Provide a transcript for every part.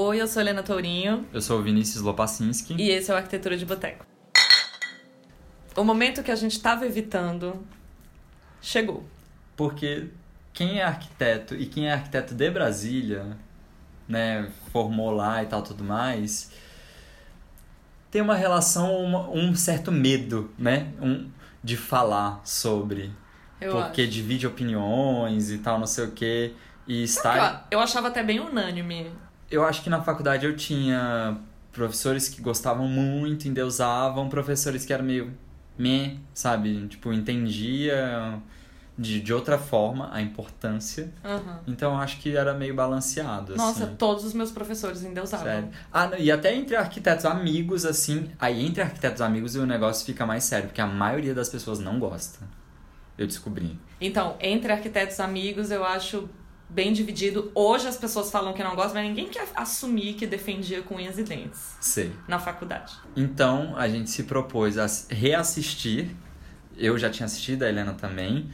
Oi, eu sou Helena Tourinho. Eu sou o Vinícius Lopacinski. E esse é o Arquitetura de Boteco. O momento que a gente estava evitando chegou. Porque quem é arquiteto e quem é arquiteto de Brasília, né, formou lá e tal, tudo mais, tem uma relação, uma, um certo medo, né, um, de falar sobre. Eu porque acho. divide opiniões e tal, não sei o quê. E está. Eu, eu achava até bem unânime. Eu acho que na faculdade eu tinha professores que gostavam muito, endeusavam, professores que eram meio meh, sabe? Tipo, entendia de, de outra forma a importância. Uhum. Então eu acho que era meio balanceado, Nossa, assim. todos os meus professores endeusavam. Sério. Ah, e até entre arquitetos amigos, assim, aí entre arquitetos amigos o negócio fica mais sério, porque a maioria das pessoas não gosta. Eu descobri. Então, entre arquitetos amigos, eu acho bem dividido. Hoje as pessoas falam que não gostam, mas ninguém quer assumir que defendia com unhas e dentes Sei. na faculdade. Então a gente se propôs a reassistir, eu já tinha assistido, a Helena também,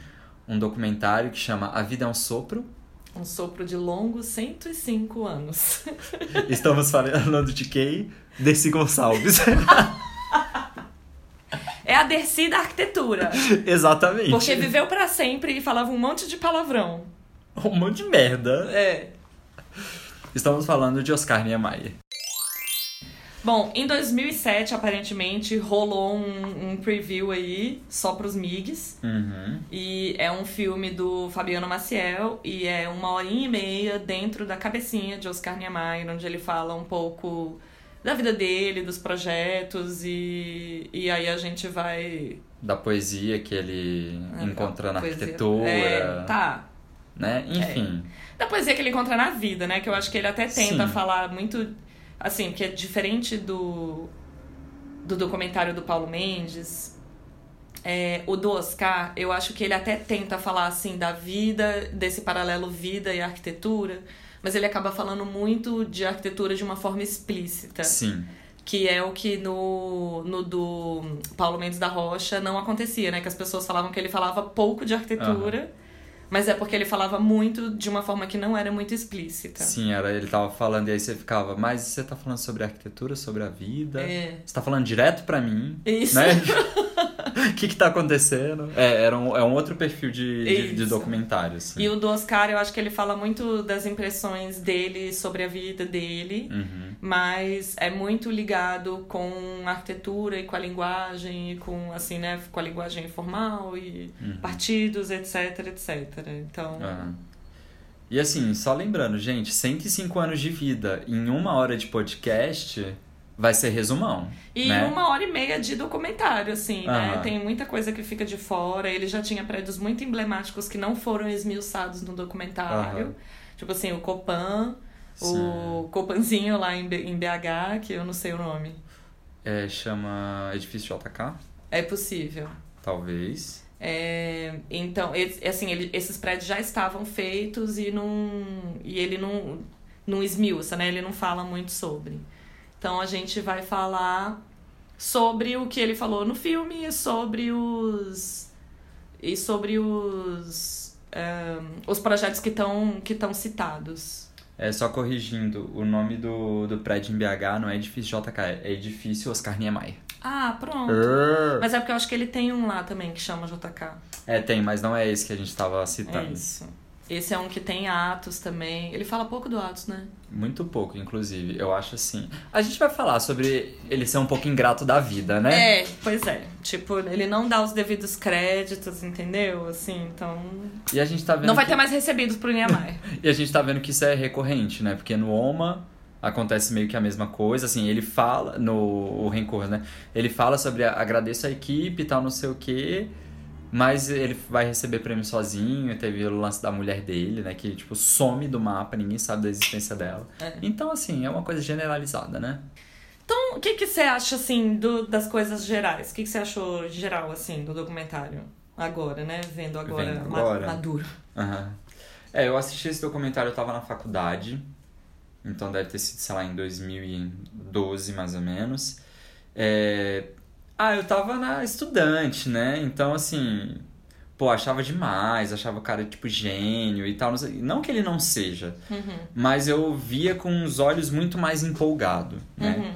um documentário que chama A Vida é um Sopro. Um sopro de longos 105 anos. Estamos falando de quem? Desi Gonçalves. É a Dercy da arquitetura. Exatamente. Porque viveu pra sempre e falava um monte de palavrão. Um monte de merda. É. Estamos falando de Oscar Niemeyer. Bom, em 2007, aparentemente, rolou um, um preview aí só pros MIGs. Uhum. E é um filme do Fabiano Maciel e é uma horinha e meia dentro da cabecinha de Oscar Niemeyer, onde ele fala um pouco da vida dele, dos projetos e, e aí a gente vai... Da poesia que ele Ah, encontra na poesia. arquitetura. É, tá. Né? Enfim. Da poesia que ele encontra na vida, né? Que eu acho que ele até tenta Sim. falar muito. Assim, porque é diferente do, do documentário do Paulo Mendes. é, o do Oscar, eu acho que ele até tenta falar assim da vida, desse paralelo vida e arquitetura, mas ele acaba falando muito de arquitetura de uma forma explícita. Sim. Que é o que no, no do Paulo Mendes da Rocha não acontecia, né? Que as pessoas falavam que ele falava pouco de arquitetura, mas é porque ele falava muito de uma forma que não era muito explícita. Sim, era, ele tava falando e aí você ficava, mas você tá falando sobre arquitetura, sobre a vida? É. Você tá falando direto pra mim? Isso. Né? O que que tá acontecendo? É, era um, é um outro perfil de, de, de Isso. documentário, assim. E o do Oscar, eu acho que ele fala muito das impressões dele sobre a vida dele, Uhum. mas é muito ligado com a arquitetura e com a linguagem, e com, assim, né, com a linguagem informal e Uhum. partidos, etc, etc. Então, Ah. E assim, só lembrando, gente, 105 anos de vida em uma hora de podcast vai ser resumão. E né? uma hora e meia de documentário, assim, né? Tem muita coisa que fica de fora. Ele já tinha prédios muito emblemáticos que não foram esmiuçados no documentário. Tipo assim, o Copan, o Sim. Copanzinho lá em, em BH, que eu não sei o nome. É, chama Edifício JK, É possível. talvez. É, então, assim, ele- esses prédios já estavam feitos e, não, e ele não, não esmiuça, né? Ele não fala muito sobre. Então a gente vai falar sobre o que ele falou no filme e sobre os. E sobre os. ahn, os projetos que estão que estão citados. É, só corrigindo, o nome do, do prédio em BH não é Edifício JK, é Edifício Oscar Niemeyer. Ah, pronto. Mas é porque eu acho que ele tem um lá também que chama JK. É, tem, mas não é esse que a gente tava É citando. isso. Esse é um que tem Atos também. Ele fala pouco do Atos, né? Muito pouco, inclusive. Eu acho assim. A gente vai falar sobre ele ser um pouco ingrato da vida, né? É, pois é. Tipo, ele não dá os devidos créditos, entendeu? Assim, então. E a gente tá vendo. Não vai que... ter mais recebidos pro Niemeyer. E a gente tá vendo que isso é recorrente, né? Porque no OMA acontece meio que a mesma coisa, assim, ele fala, no o Rancor, né? Ele fala sobre agradeço a equipe e tal, não sei o quê, mas ele vai receber prêmio sozinho, teve o lance da mulher dele, né? Que, tipo, some do mapa, ninguém sabe da existência dela. É. Então, assim, é uma coisa generalizada, né? Então, o que, que você acha, assim, do, das coisas gerais? O que, que você achou geral, assim, do documentário? Agora, né? Vendo agora, Vendo agora. maduro. Aham. É, eu assisti esse documentário, eu tava na faculdade. Então deve ter sido, sei lá, em 2012, mais ou menos. É... Ah, eu tava na estudante, né? Então, assim, pô, achava demais, achava o cara, tipo, gênio e tal. Não, sei, não que ele não seja, Uhum. mas eu via com os olhos muito mais empolgado, né? Uhum.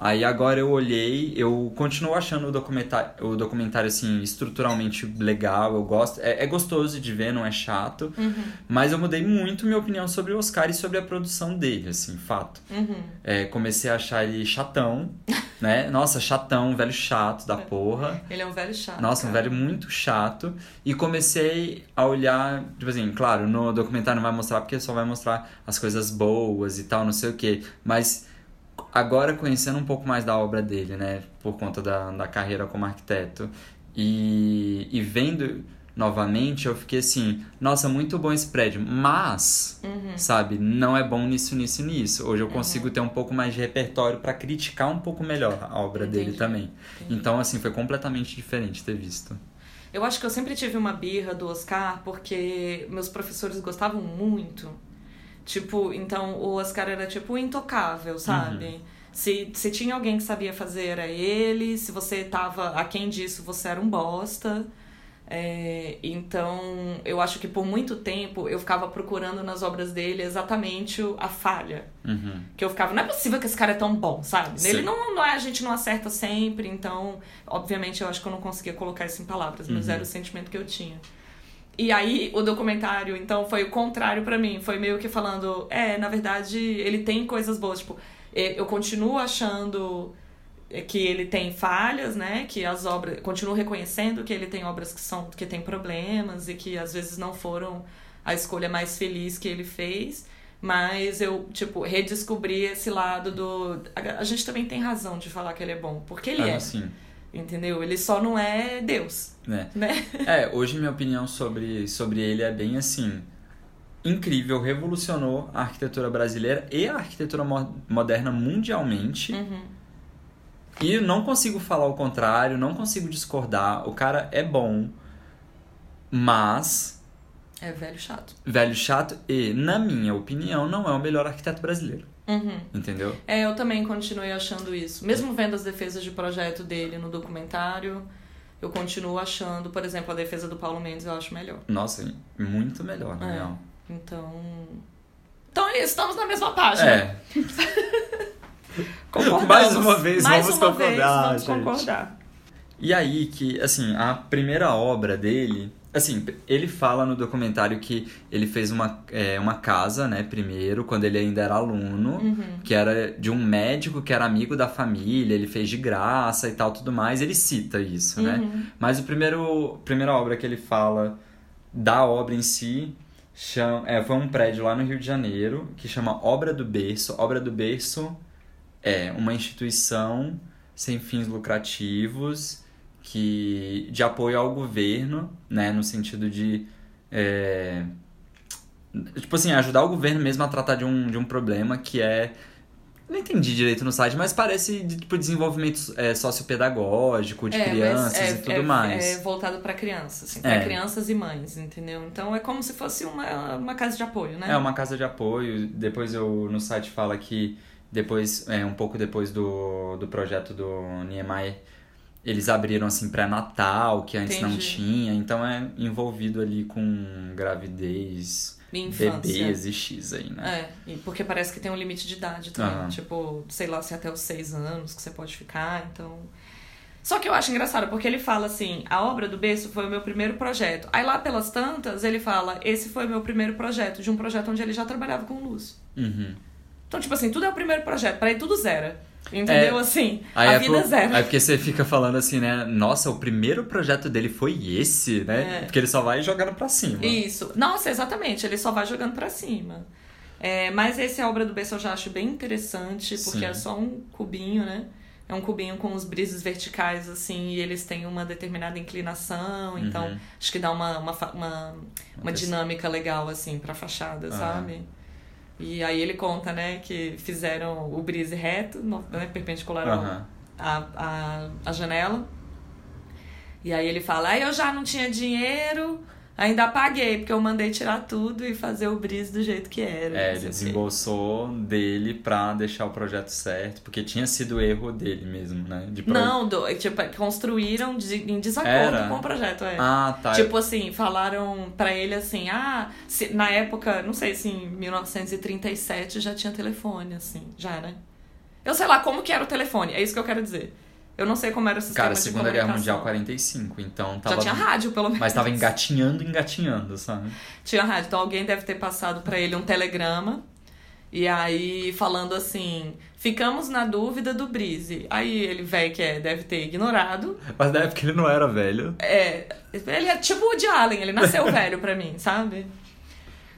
Aí agora eu olhei, eu continuo achando o documentário, o documentário assim, estruturalmente legal, eu gosto. É, é gostoso de ver, não é chato. Uhum. Mas eu mudei muito minha opinião sobre o Oscar e sobre a produção dele, assim, fato. Uhum. É, comecei a achar ele chatão, né? Nossa, chatão, velho chato da porra. Ele é um velho chato. Nossa, um cara. velho muito chato. E comecei a olhar, tipo assim, claro, no documentário não vai mostrar porque só vai mostrar as coisas boas e tal, não sei o quê. Mas agora conhecendo um pouco mais da obra dele, né? Por conta da, da carreira como arquiteto. E, e vendo novamente, eu fiquei assim, nossa, muito bom esse prédio. Mas, Uhum. sabe, não é bom nisso, nisso, nisso. Hoje eu consigo ter um pouco mais de repertório pra criticar um pouco melhor a obra dele Entendi. também. Entendi. Então, assim, foi completamente diferente ter visto. Eu acho que eu sempre tive uma birra do Oscar porque meus professores gostavam muito. Tipo, então o Oscar era tipo intocável, sabe? Uhum. Se, se tinha alguém que sabia fazer, era ele. Se você tava aquém disso, você era um bosta. É, então, eu acho que por muito tempo eu ficava procurando nas obras dele exatamente a falha. Uhum. Que eu ficava, não é possível que esse cara é tão bom, sabe? Sim. Nele não, não é, a gente não acerta sempre, então, obviamente, eu acho que eu não conseguia colocar isso em palavras, mas Uhum. era o sentimento que eu tinha. E aí, o documentário, então, foi o contrário pra mim. Foi meio que falando, é, na verdade, ele tem coisas boas. Tipo, eu continuo achando eh, que ele tem falhas, né? Que as obras. Continuo reconhecendo que ele tem obras que são que tem problemas e que às vezes não foram a escolha mais feliz que ele fez. Mas eu, tipo, redescobri esse lado do. A, a gente também tem razão de falar que ele é bom, porque ele Ah, é. sim, Entendeu? Ele só não é Deus, né? né? É, hoje minha opinião sobre, sobre ele é bem assim. Incrível, revolucionou a arquitetura brasileira e a arquitetura mo- moderna mundialmente. Uhum. E não consigo falar o contrário, não consigo discordar. O cara é bom, mas É velho chato. velho chato e, na minha opinião, não é o melhor arquiteto brasileiro. Uhum. Entendeu? É, eu também continuei achando isso. Mesmo vendo as defesas de projeto dele no documentário, eu continuo achando, por exemplo, a defesa do Paulo Mendes eu acho melhor. Nossa, muito melhor, na É. real. Então. Então é isso, estamos na mesma página. É. Mais uma vez, Mais vamos uma vez, concordar, vamos gente. concordar. E aí que, assim, a primeira obra dele... Assim, ele fala no documentário que ele fez uma, é, uma casa, né, primeiro, quando ele ainda era aluno, Uhum. que era de um médico que era amigo da família, ele fez de graça e tal, tudo mais. Ele cita isso, né? Uhum. Mas o primeiro, a primeira obra que ele fala da obra em si chama, é, foi um prédio lá no Rio de Janeiro que chama Obra do Berço. Obra do Berço é uma instituição sem fins lucrativos que de apoio ao governo, né, no sentido de é, tipo assim ajudar o governo mesmo a tratar de um, de um problema que é não entendi direito no site, mas parece de, tipo desenvolvimento é, sociopedagógico de É, crianças é- e tudo é- mais. É voltado pra crianças, assim, pra É. crianças e mães, entendeu? Então é como se fosse uma, uma casa de apoio, né? É uma casa de apoio. Depois eu no site fala que depois, é, um pouco depois do, do projeto do Niemeyer, eles abriram assim pré-natal, que antes não Entendi. tinha. Então é envolvido ali com gravidez, bebês e X aí, né? É, porque parece que tem um limite de idade também. Aham. Tipo, sei lá, se até os seis anos que você pode ficar, então. Só que eu acho engraçado, porque ele fala assim: a obra do berço foi o meu primeiro projeto. Aí lá pelas tantas, ele fala: esse foi o meu primeiro projeto, de um projeto onde ele já trabalhava com luz. Uhum. Então, tipo assim, tudo é o primeiro projeto, pra ele tudo zero. Entendeu? É, assim, a é vida por- zero. Aí porque você fica falando assim, né? Nossa, o primeiro projeto dele foi esse, né? É. Porque ele só vai jogando pra cima. Isso. Nossa, exatamente. Ele só vai jogando pra cima. É, mas esse a obra do berço eu já acho bem interessante, porque Sim. é só um cubinho, né? É um cubinho com os brises verticais, assim, e eles têm uma determinada inclinação, então Uhum. acho que dá uma, uma, uma, uma dinâmica legal, assim, pra fachada, sabe? E aí ele conta, né, que fizeram o brise reto, né, perpendicular Aham. a, a, a janela. E aí ele fala, aí eu já não tinha dinheiro, Ainda apaguei, porque eu mandei tirar tudo e fazer o bris do jeito que era. É, ele desembolsou dele pra deixar o projeto certo, porque tinha sido erro dele mesmo, né? De pro- Não, do, tipo, construíram de- em desacordo Era? com o projeto, é. Ah, tá. Tipo assim, falaram pra ele assim, ah, se- na época, não sei se em 1937 já tinha telefone, assim, já, né? Eu sei lá como que era o telefone, é isso que eu quero dizer. Eu não sei como era o sistema Cara, de Segunda Guerra Mundial comunicação. 45, então tava. Já tinha rádio, pelo menos. Mas tava engatinhando, engatinhando, sabe? Tinha rádio, então alguém deve ter passado pra ele um telegrama. E aí, falando assim, ficamos na dúvida do Brise. Aí ele, velho, que é, deve ter ignorado. Mas na época ele não era velho. É, ele é tipo o de Allen, ele nasceu velho pra mim, sabe?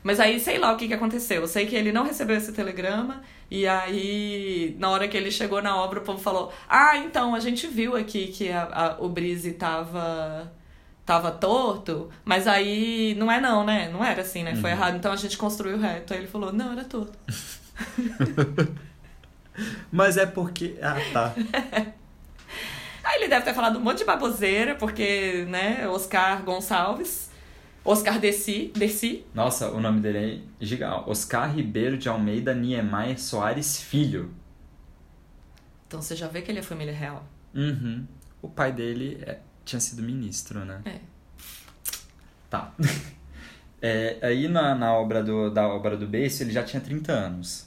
Mas aí, sei lá o que, que aconteceu. Eu sei que ele não recebeu esse telegrama. E aí, na hora que ele chegou na obra, o povo falou: Ah, então, a gente viu aqui que a, a- o Brise tava, tava torto. Mas aí, não é não, né? Não era assim, né? Foi errado. Então a gente construiu reto. Aí ele falou: Não, era torto. Mas é porque. Ah, tá. Aí ele deve ter falado um monte de baboseira, porque, né? Oscar Gonçalves. Oscar Desi, Desi Nossa, o nome dele é gigante. Oscar Ribeiro de Almeida Niemeyer Soares Filho. Então você já vê que ele é família real. Uhum. O pai dele é- tinha sido ministro, né? É. Tá. É, aí na, na obra do, da obra do Beiço, ele já tinha 30 anos.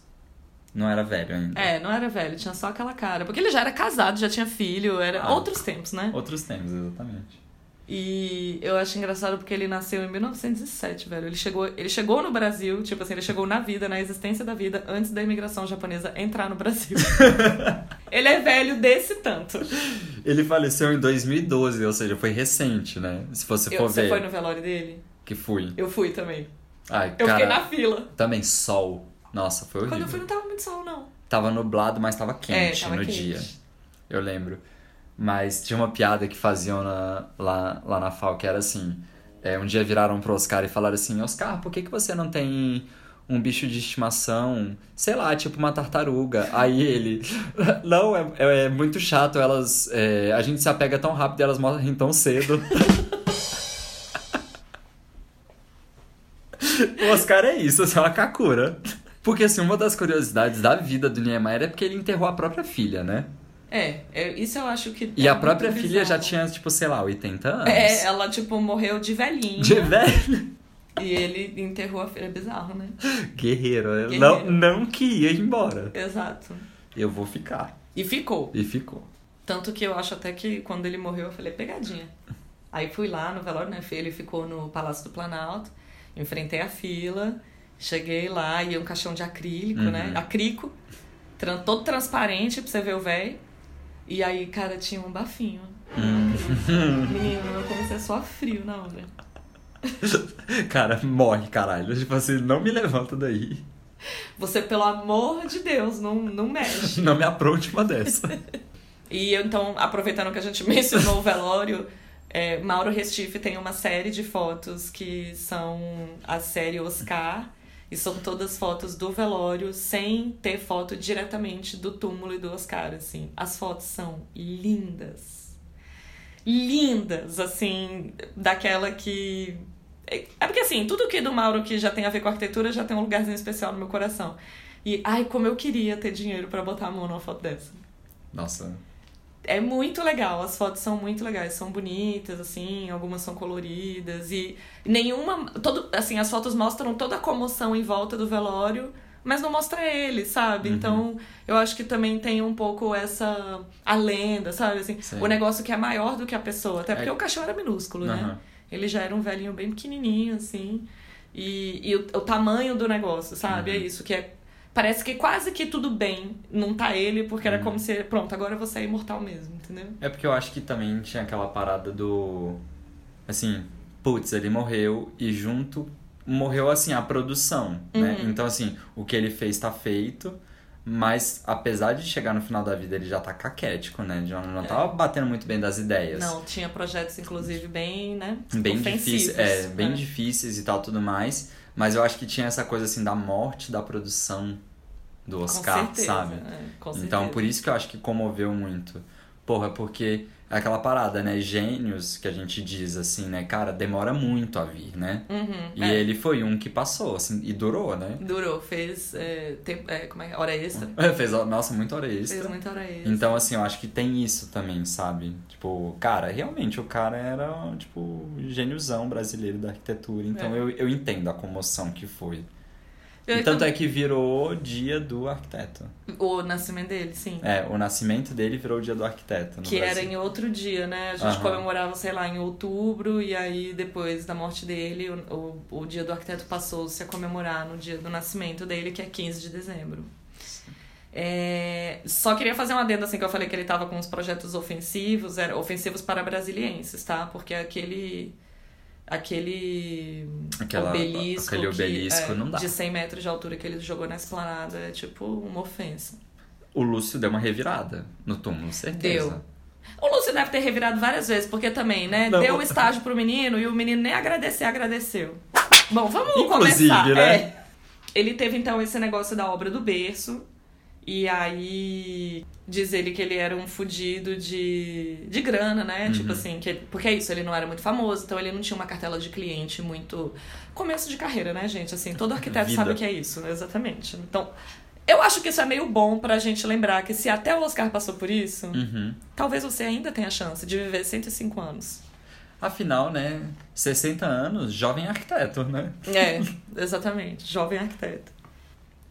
Não era velho ainda. É, não era velho, tinha só aquela cara. Porque ele já era casado, já tinha filho, era Ah. outros tempos, né? Outros tempos, exatamente. E eu acho engraçado porque ele nasceu em 1907, velho. Ele chegou, ele chegou no Brasil, tipo assim, ele chegou na vida, na existência da vida, antes da imigração japonesa entrar no Brasil. ele é velho desse tanto. Ele faleceu em 2012, ou seja, foi recente, né? Se você Eu- for você ver foi no velório dele? que fui. Eu fui também. Ai, Eu cara, fiquei na fila. também sol. Nossa, foi horrível. Quando eu fui não tava muito sol, não. Tava nublado, mas tava quente É, tava no quente. dia. Eu lembro. Mas tinha uma piada que faziam na- lá, lá na FAO que era assim: é, um dia viraram pro Oscar e falaram assim: Oscar, por que, que você não tem um bicho de estimação? Sei lá, tipo uma tartaruga. Aí ele: Não, é, é muito chato, elas. é, a gente se apega tão rápido e elas morrem tão cedo. o Oscar é isso, é uma kakura. Porque, assim, uma das curiosidades da vida do Niemeyer é porque ele enterrou a própria filha, né? É, é, isso eu acho que. E é a própria filha já bizarro. tinha, tipo, sei lá, 80 anos. É, ela, tipo, morreu de velhinha. De velho. E ele enterrou a filha. É bizarro, né? Guerreiro. Eu Guerreiro. Não, não que ia embora. Exato. Eu vou ficar. E ficou. E ficou. Tanto que eu acho até que quando ele morreu, eu falei, pegadinha. Aí fui lá no velório, né? Ele ficou no Palácio do Planalto, enfrentei a fila, cheguei lá, e um caixão de acrílico, Uhum. né? Acrico, todo transparente pra você ver o velho. E aí, cara, tinha um bafinho. Hum. Menino, eu comecei a suar frio na hora. Cara, morre, caralho. Tipo assim, não me levanta daí. Você, pelo amor de Deus, não, não mexe. Não me apronte uma dessa. E então, aproveitando que a gente mencionou o velório, é, Mauro Restife tem uma série de fotos que são a série Oscar. E são todas fotos do velório, sem ter foto diretamente do túmulo e do Oscar, assim. As fotos são lindas. Lindas, assim, daquela que... É é porque, assim, tudo que do Mauro que já tem a ver com arquitetura já tem um lugarzinho especial no meu coração. E, ai, como eu queria ter dinheiro pra botar a mão numa foto dessa. Nossa. É muito legal, as fotos são muito legais, são bonitas, assim, algumas são coloridas e nenhuma. Todo, assim, as fotos mostram toda a comoção em volta do velório, mas não mostra ele, sabe? Uhum. Então, eu acho que também tem um pouco essa. a lenda, sabe? Assim, Sim. o negócio que é maior do que a pessoa. Até porque É. o caixão era minúsculo, né? Aham. Ele já era um velhinho bem pequenininho, assim. E, e o, o tamanho do negócio, sabe? Uhum. É isso, que é. Parece que quase que tudo bem não tá ele, porque era Uhum. como se. Pronto, agora você é imortal mesmo, entendeu? É porque eu acho que também tinha aquela parada do. Assim, putz, ele morreu e junto morreu assim a produção, né? Uhum. Então, assim, o que ele fez tá feito, mas apesar de chegar no final da vida ele já tá caquético, né? Já não tava batendo muito bem das ideias. É. Não, tinha projetos, inclusive, bem, né? bem difíceis, é, bem né? difíceis e tal, tudo mais. Mas eu acho que tinha essa coisa assim da morte da produção do Oscar, certeza, sabe? é, Então, por isso que eu acho que comoveu muito. Porra, porque é aquela parada, né? Gênios que a gente diz assim, né? Cara, demora muito a vir, né? Uhum, E é. ele foi um que passou, assim, e durou, né? Durou, fez é, tempo, é, como é? hora extra. Fez, nossa, muita hora extra. Fez muita hora extra. Então, assim, eu acho que tem isso também, sabe? Tipo, cara, realmente o cara era, tipo, gêniozão brasileiro da arquitetura. Então É. eu, eu entendo a comoção que foi. Eu e tanto também- é que virou o dia do arquiteto. O nascimento dele, sim. É, o nascimento dele virou o dia do arquiteto. Que era Brasil. em outro dia, né? A gente Aham. comemorava, sei lá, em outubro, e aí depois da morte dele, o, o, o dia do arquiteto passou-se a comemorar no dia do nascimento dele, que é 15 de dezembro. É, só queria fazer uma adenda assim que eu falei que ele tava com uns projetos ofensivos, era ofensivos para brasilienses, tá? Porque aquele aquele Aquela- obelisco, aquele que, obelisco é, não dá. de 100 metros de altura que ele jogou na esplanada é tipo uma ofensa. O Lúcio deu uma revirada no túmulo, certeza. Deu. O Lúcio deve ter revirado várias vezes, porque também, né? Não. Deu o estágio pro menino e o menino nem agradecer, agradeceu. Bom, vamos Inclusive, começar. né? É. Ele teve então esse negócio da obra do berço. E aí diz ele que ele era um fudido de, de grana, né? Uhum. Tipo assim, que, porque é isso, ele não era muito famoso, então ele não tinha uma cartela de cliente muito. Começo de carreira, né, gente? Assim, todo arquiteto Vida. sabe que é isso, né? exatamente. Então, eu acho que isso é meio bom pra gente lembrar que se até o Oscar passou por isso, Uhum. talvez você ainda tenha a chance de viver 105 anos. Afinal, né, 60 anos, jovem arquiteto, né? É, exatamente. Jovem arquiteto.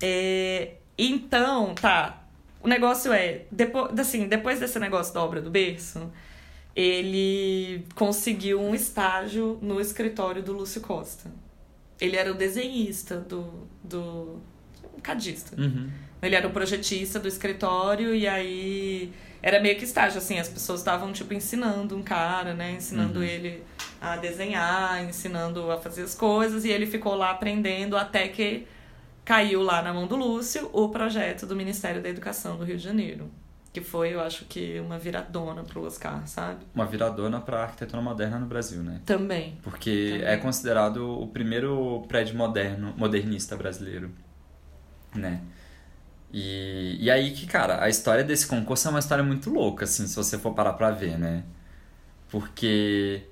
É, então, tá. O negócio é, depois, assim, depois desse negócio da obra do berço, ele conseguiu um estágio no escritório do Lúcio Costa. Ele era o desenhista do. do um cadista. Uhum. Ele era o projetista do escritório e aí era meio que estágio, assim, as pessoas estavam, tipo, ensinando um cara, né? Ensinando Uhum. ele a desenhar, ensinando a fazer as coisas, e ele ficou lá aprendendo até que caiu lá na mão do Lúcio o projeto do Ministério da Educação do Rio de Janeiro. Que foi, eu acho que, uma viradona pro Oscar, sabe? Uma viradona pra arquitetura moderna no Brasil, né? Também. Porque Também. é considerado o primeiro prédio moderno, modernista brasileiro, né? E, e aí que, cara, a história desse concurso é uma história muito louca, assim, se você for parar pra ver, né? Porque,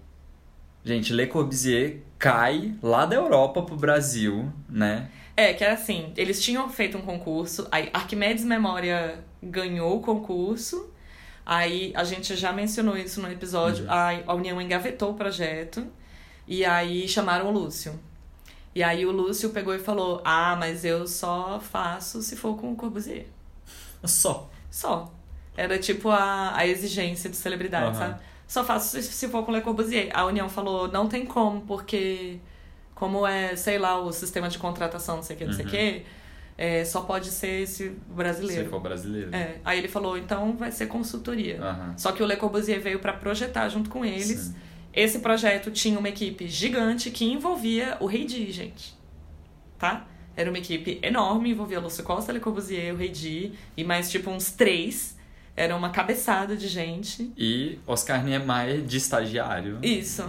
gente, Le Corbusier cai lá da Europa pro Brasil, né? É, que era assim, eles tinham feito um concurso, aí Arquimedes Memória ganhou o concurso, aí a gente já mencionou isso no episódio, Uhum. a, a União engavetou o projeto, e aí chamaram o Lúcio. E aí o Lúcio pegou e falou, ah, mas eu só faço se for com o Corbusier. Só. Só. Era tipo a, a exigência de celebridade, Aham. sabe? Só faço se, se for com Le Corbusier. A União falou, não tem como, porque como é, sei lá, o sistema de contratação, não sei o que, não sei o Uhum. que, é, só pode ser esse Se brasileiro. for brasileiro. É. Aí ele falou, então vai ser consultoria. Aham. Só que o Le Corbusier veio pra projetar junto com eles. Sim. Esse projeto tinha uma equipe gigante que envolvia o Rei Di, gente. Tá? Era uma equipe enorme, envolvia Lúcio Costa, Le Corbusier, o Rei Di e mais tipo uns três. Era uma cabeçada de gente. E Oscar Niemeyer de estagiário, Isso.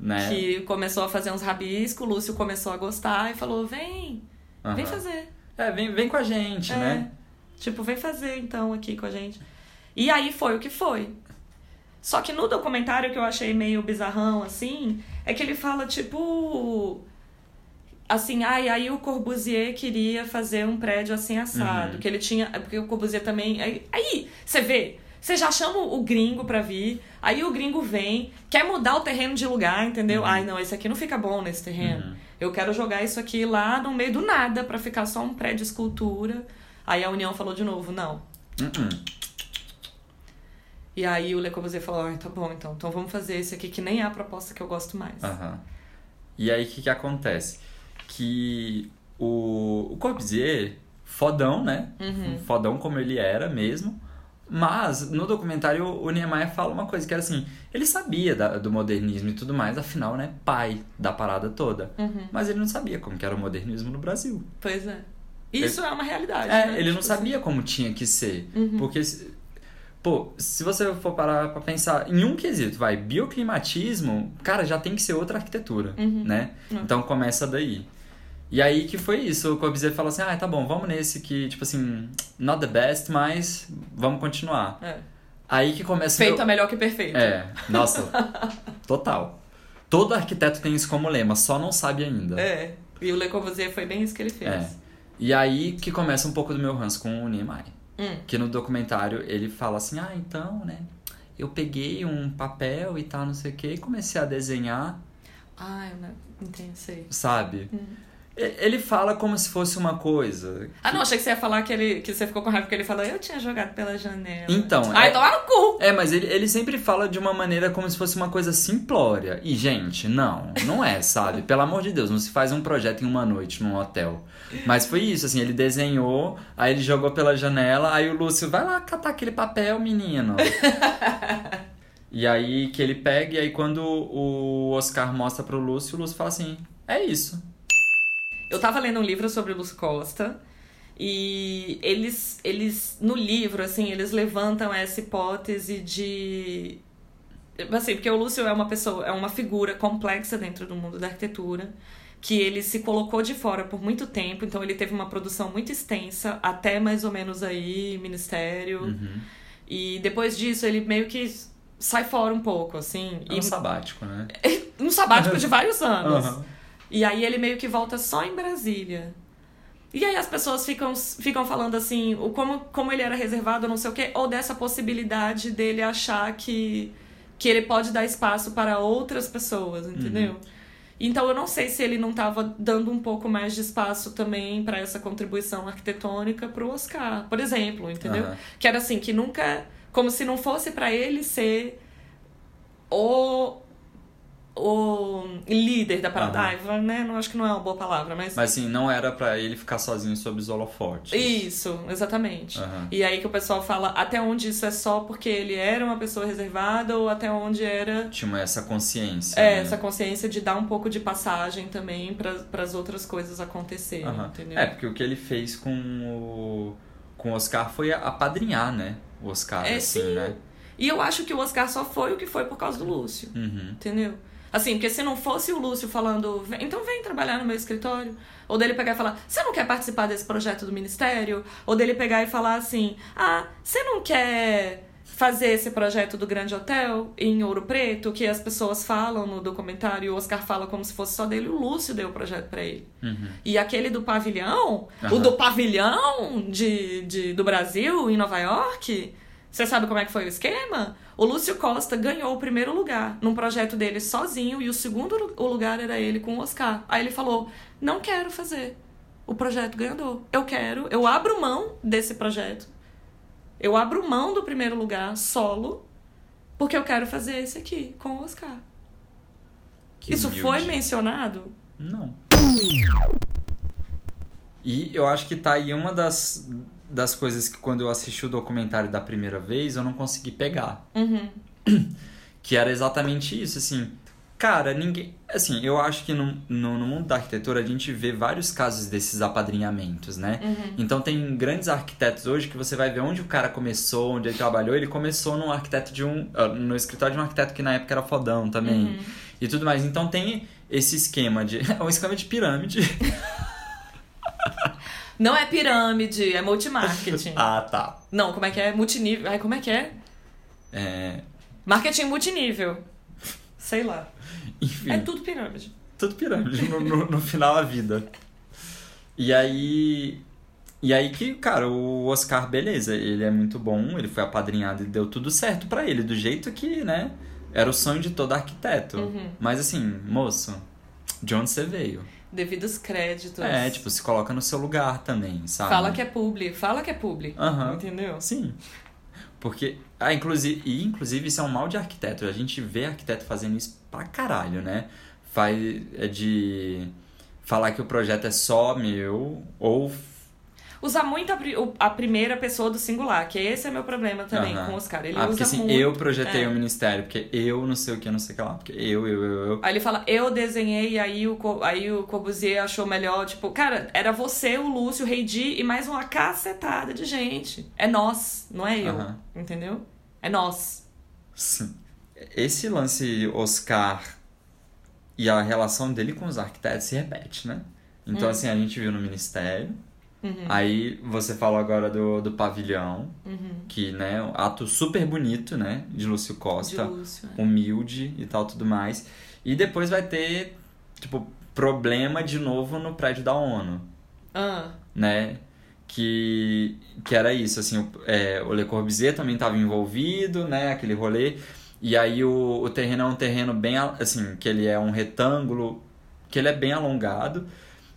Né? Que começou a fazer uns rabiscos, o Lúcio começou a gostar e falou: vem, vem Aham. fazer. É, vem, vem com a gente, É. né? Tipo, vem fazer então aqui com a gente. E aí foi o que foi. Só que no documentário que eu achei meio bizarrão, assim, é que ele fala, tipo. Assim, ai, aí o Corbusier queria fazer um prédio assim assado. Uhum. Que ele tinha. Porque o Corbusier também. Aí, aí você vê. Você já chama o gringo pra vir, aí o gringo vem, quer mudar o terreno de lugar, entendeu? Uhum. Ai, não, esse aqui não fica bom nesse terreno. Uhum. Eu quero jogar isso aqui lá no meio do nada pra ficar só um prédio escultura. Aí a União falou de novo, não. Uhum. E aí o Le Corbusier falou, ah, tá bom, então, então vamos fazer esse aqui que nem é a proposta que eu gosto mais. E aí o que, que acontece? Que o, o Corbusier, fodão, né? Uhum. Fodão como ele era mesmo. Mas no documentário o Niemeyer fala uma coisa que era assim: ele sabia da- do modernismo e tudo mais, afinal, né? Pai da parada toda. Uhum. Mas ele não sabia como que era o modernismo no Brasil. Pois é. Isso é uma realidade. É, né? ele não Tipo sabia como tinha que ser. Uhum. Porque, se- pô, se você for parar pra pensar em um quesito, vai, bioclimatismo, cara, já tem que ser outra arquitetura, Uhum. né? Então começa daí. E aí que foi isso, o Corbusier falou assim, ah, tá bom, vamos nesse que, tipo assim, not the best, mas vamos continuar. É. Aí que começa... Feito meu- é melhor que perfeito. É, nossa, total. Todo arquiteto tem isso como lema, só não sabe ainda. É. E o Le Corbusier foi bem isso que ele fez. É. E aí que começa um pouco do meu ranço com o Niemeyer. Hum. Que no documentário ele fala assim, ah, então, né? Eu peguei um papel e tal, não sei o que, e comecei a desenhar, Ah, eu não entendi, sei. sabe? Hum. Ele fala como se fosse uma coisa. Ah, não, achei que você ia falar que, ele, que você ficou com raiva porque ele falou, eu tinha jogado pela janela. Então, Ai, é- tomar no cu! É, mas ele, ele sempre fala de uma maneira como se fosse uma coisa simplória. E, gente, não, não é, sabe? Pelo amor de Deus, não se faz um projeto em uma noite num hotel. Mas foi isso, assim, ele desenhou, aí ele jogou pela janela, aí o Lúcio, vai lá catar aquele papel, menino. e aí que ele pega, e aí quando o Oscar mostra pro Lúcio, o Lúcio fala assim: é isso. Eu tava lendo um livro sobre o Lúcio Costa e eles, eles no livro, assim, eles levantam essa hipótese de. Assim, porque o Lúcio é uma pessoa, é uma figura complexa dentro do mundo da arquitetura, que ele se colocou de fora por muito tempo, então ele teve uma produção muito extensa, até mais ou menos aí, ministério. Uhum. E depois disso ele meio que sai fora um pouco, assim. É um sabático, né? e um sabático de vários anos. Aham. E aí ele meio que volta só em Brasília. E aí as pessoas ficam, ficam falando assim, o como, como ele era reservado, não sei o quê, ou dessa possibilidade dele achar que, que ele pode dar espaço para outras pessoas, entendeu? Então eu não sei se ele não estava dando um pouco mais de espaço também para essa contribuição arquitetônica pro Oscar, por exemplo, entendeu? Aham. Que era assim, que nunca. Como se não fosse para ele ser o. O líder da parada. Ai, né? Não acho que não é uma boa palavra, mas. Mas assim, não era pra ele ficar sozinho sob os holofotes. Isso, exatamente. Aham. E aí que o pessoal fala até onde isso é só porque ele era uma pessoa reservada ou até onde era Tinha essa consciência. é, né? essa consciência de dar um pouco de passagem também para as outras coisas acontecerem, Aham. entendeu? É, porque o que ele fez com o, com o Oscar foi apadrinhar, né? O Oscar, É, assim, sim. né? E eu acho que o Oscar só foi o que foi por causa do Lúcio. Uhum. Entendeu? Assim, porque se não fosse o Lúcio falando, "Vem- então vem trabalhar no meu escritório. Ou dele pegar e falar, você não quer participar desse projeto do ministério? Ou dele pegar e falar assim, ah, você não quer fazer esse projeto do Grande Hotel em Ouro Preto, que as pessoas falam no documentário e o Oscar fala como se fosse só dele, o Lúcio deu o projeto pra ele. Uhum. E aquele do pavilhão, o Aham. do pavilhão de, de, do Brasil, em Nova York, você sabe como é que foi o esquema? O Lúcio Costa ganhou o primeiro lugar num projeto dele sozinho e o segundo lugar era ele com o Oscar. Aí ele falou: Não quero fazer o projeto ganhador. Eu quero, eu abro mão desse projeto. Eu abro mão do primeiro lugar solo, porque eu quero fazer esse aqui com o Oscar. Que Isso humilde. foi mencionado? Não. E eu acho que tá aí uma das, das coisas que quando eu assisti o documentário da primeira vez, eu não consegui pegar. Uhum. Que era exatamente isso, assim. Cara, ninguém. Assim, eu acho que no, no, no mundo da arquitetura a gente vê vários casos desses apadrinhamentos, né? Uhum. Então tem grandes arquitetos hoje que você vai ver onde o cara começou, onde ele trabalhou. Ele começou num arquiteto de um. ah, no escritório de um arquiteto que na época era fodão também. Uhum. E tudo mais. Então tem esse esquema de. É um esquema de pirâmide. Não é pirâmide, é multimarketing. ah, tá. Não, como é que é? Multinível. Ai, como é que é? É. Marketing multinível. Sei lá. Enfim. É tudo pirâmide. tudo pirâmide no, no, no final a vida. E aí. E aí que, cara, o Oscar, beleza, ele é muito bom, ele foi apadrinhado e deu tudo certo pra ele, do jeito que, né, era o sonho de todo arquiteto. Uhum. Mas assim, moço, de onde você veio? Devidos créditos. É, tipo, se coloca no seu lugar também, sabe? Fala que é publi. Fala que é publi. Aham. Entendeu? Sim. Porque, ah, inclusive, e inclusive isso é um mal de arquiteto. A gente vê arquiteto fazendo isso pra caralho, né? Faz é de falar que o projeto é só meu ou Usa muito a, o- a primeira pessoa do singular, que esse é meu problema também Aham. com os caras. Ele ah, usa porque assim, muito. eu projetei É. o ministério, porque eu não sei o que, não sei o que lá, porque eu, eu, eu, eu. Aí ele fala, eu desenhei, aí o, aí o Corbusier achou melhor. Tipo, cara, era você, o Lúcio, o Reidi e mais uma cacetada de gente. É nós, não é eu. Aham. Entendeu? É nós. Sim. Esse lance Oscar e a relação dele com os arquitetos se repete, né? Então, Hum. assim, a gente viu no ministério, Uhum. Aí você falou agora do, do pavilhão, Uhum. que, né, um ato super bonito, né, de Lúcio De Costa, Lúcio. é. humilde e tal, tudo mais. E depois vai ter, tipo, problema de novo no prédio da ONU, Ah, né? Que, que era isso, assim, o, é, o Le Corbusier também estava envolvido, né, aquele rolê. E aí o, o terreno é um terreno bem, assim, que ele é um retângulo, que ele é bem alongado.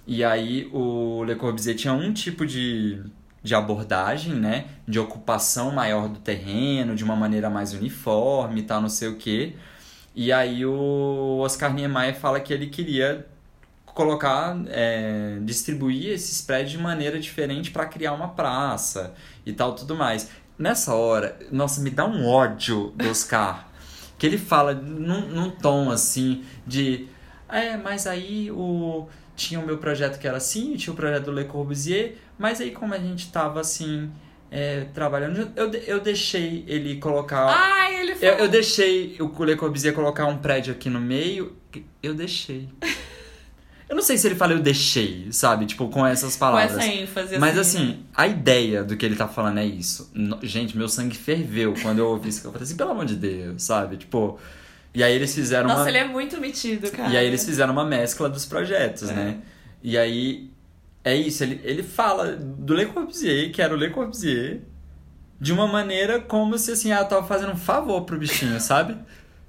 E aí o Le Corbusier tinha um tipo de, de abordagem, né, de ocupação maior do terreno, de uma maneira mais uniforme e tal, não sei o quê. E aí o Oscar Niemeyer fala que ele queria colocar, é, distribuir esses prédios de maneira diferente para criar uma praça e tal, tudo mais. Nessa hora, nossa, me dá um ódio do Oscar, que ele fala num, num tom assim de, é, mas aí o tinha o meu projeto que era assim, tinha o projeto do Le Corbusier, mas aí como a gente tava assim é, trabalhando, eu, eu deixei ele colocar Ai, ele eu, falou. eu deixei o Le Corbusier colocar um prédio aqui no meio. Eu deixei. Eu não sei se ele fala eu deixei, sabe? Tipo, com essas Com palavras. essa ênfase Mas assim. assim, né? a ideia do que ele tá falando é isso. Gente, meu sangue ferveu quando eu ouvi isso. Eu falei assim, pelo amor de Deus, sabe? Tipo. E aí eles fizeram Nossa, uma. ele é muito metido, cara. E aí eles fizeram uma mescla dos projetos, É. né? E aí é isso, ele, ele fala do Le Corbusier, que era o Le Corbusier, de uma maneira como se assim, ah, tava fazendo um favor pro bichinho, sabe?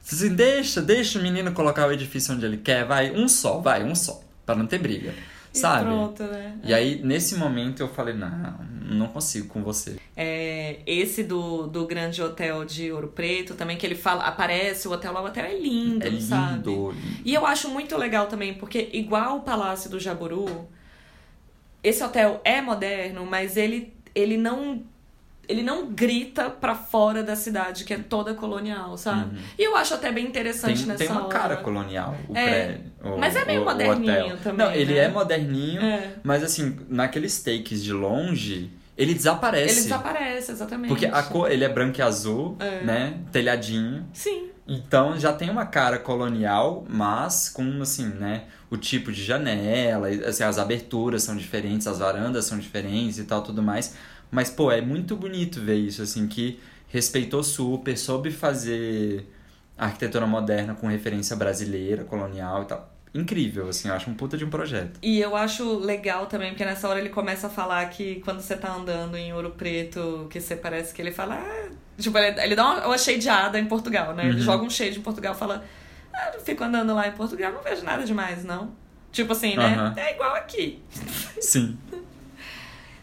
Assim, deixa, deixa o menino colocar o edifício onde ele quer, vai, um só, vai, um só, pra não ter briga, E sabe? pronto, né? E aí, nesse momento, eu falei, não, não consigo com você. É, esse do, do grande hotel de Ouro Preto também, que ele fala, aparece o hotel lá, o hotel é lindo, É lindo. sabe? E eu acho muito legal também, porque igual o Palácio do Jaburu, esse hotel é moderno, mas ele, ele não ele não grita pra fora da cidade, que é toda colonial, sabe? E eu acho até bem interessante Tem, nessa tem uma hora. cara colonial, o É, prédio. o- mas é meio o- o moderninho hotel. também, Não, ele né? é moderninho, É. Mas assim, naqueles takes de longe, ele desaparece. Ele desaparece, exatamente. Porque a cor, ele é branco e azul, É. né? Telhadinho. Sim. Então já tem uma cara colonial, mas com assim, né? O tipo de janela, assim, as aberturas são diferentes, as varandas são diferentes e tal, tudo mais. Mas, pô, é muito bonito ver isso, assim, que respeitou super, soube fazer arquitetura moderna com referência brasileira, colonial e tal. Incrível, assim, eu acho um puta de um projeto. E eu acho legal também, porque nessa hora ele começa a falar que quando você tá andando em Ouro Preto, que você parece que ele fala. Ah, tipo, ele, ele dá uma, uma shadeada em Portugal, né? Ele Uhum. joga um shade em Portugal e fala. Ah, eu fico andando lá em Portugal, não vejo nada demais, não. Tipo assim, né? Aham. É igual aqui. Sim.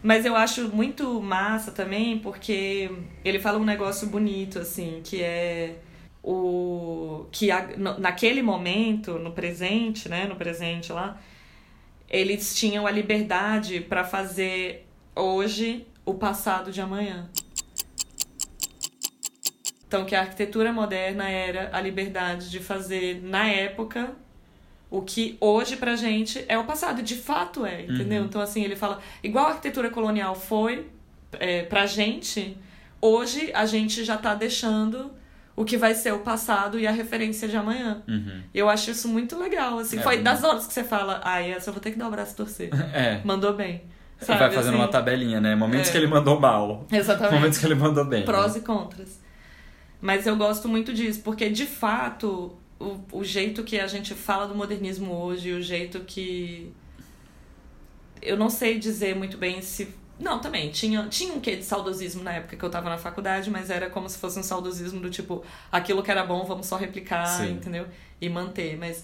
Mas eu acho muito massa também, porque ele fala um negócio bonito, assim, que é o. que naquele momento, no presente, né? No presente lá, eles tinham a liberdade para fazer hoje o passado de amanhã. Então, que a arquitetura moderna era a liberdade de fazer, na época, o que hoje pra gente é o passado. De fato é, entendeu? Uhum. Então, assim, ele fala... Igual a arquitetura colonial foi é, pra gente, hoje a gente já tá deixando o que vai ser o passado e a referência de amanhã. Uhum. Eu acho isso muito legal, assim. É, foi bonito. das horas que você fala, ah, essa eu vou ter que dar o braço e torcer. É. Mandou bem. Sabe, vai fazendo assim? uma tabelinha, né? Momentos É. que ele mandou mal. Exatamente. Momentos que ele mandou bem. prós né? e contras. Mas eu gosto muito disso, porque de fato, o, o jeito que a gente fala do modernismo hoje, o jeito que. Eu não sei dizer muito bem se. Não, também, tinha, tinha um quê de saudosismo na época que eu tava na faculdade, mas era como se fosse um saudosismo do tipo, aquilo que era bom, vamos só replicar, Sim. entendeu? E manter. Mas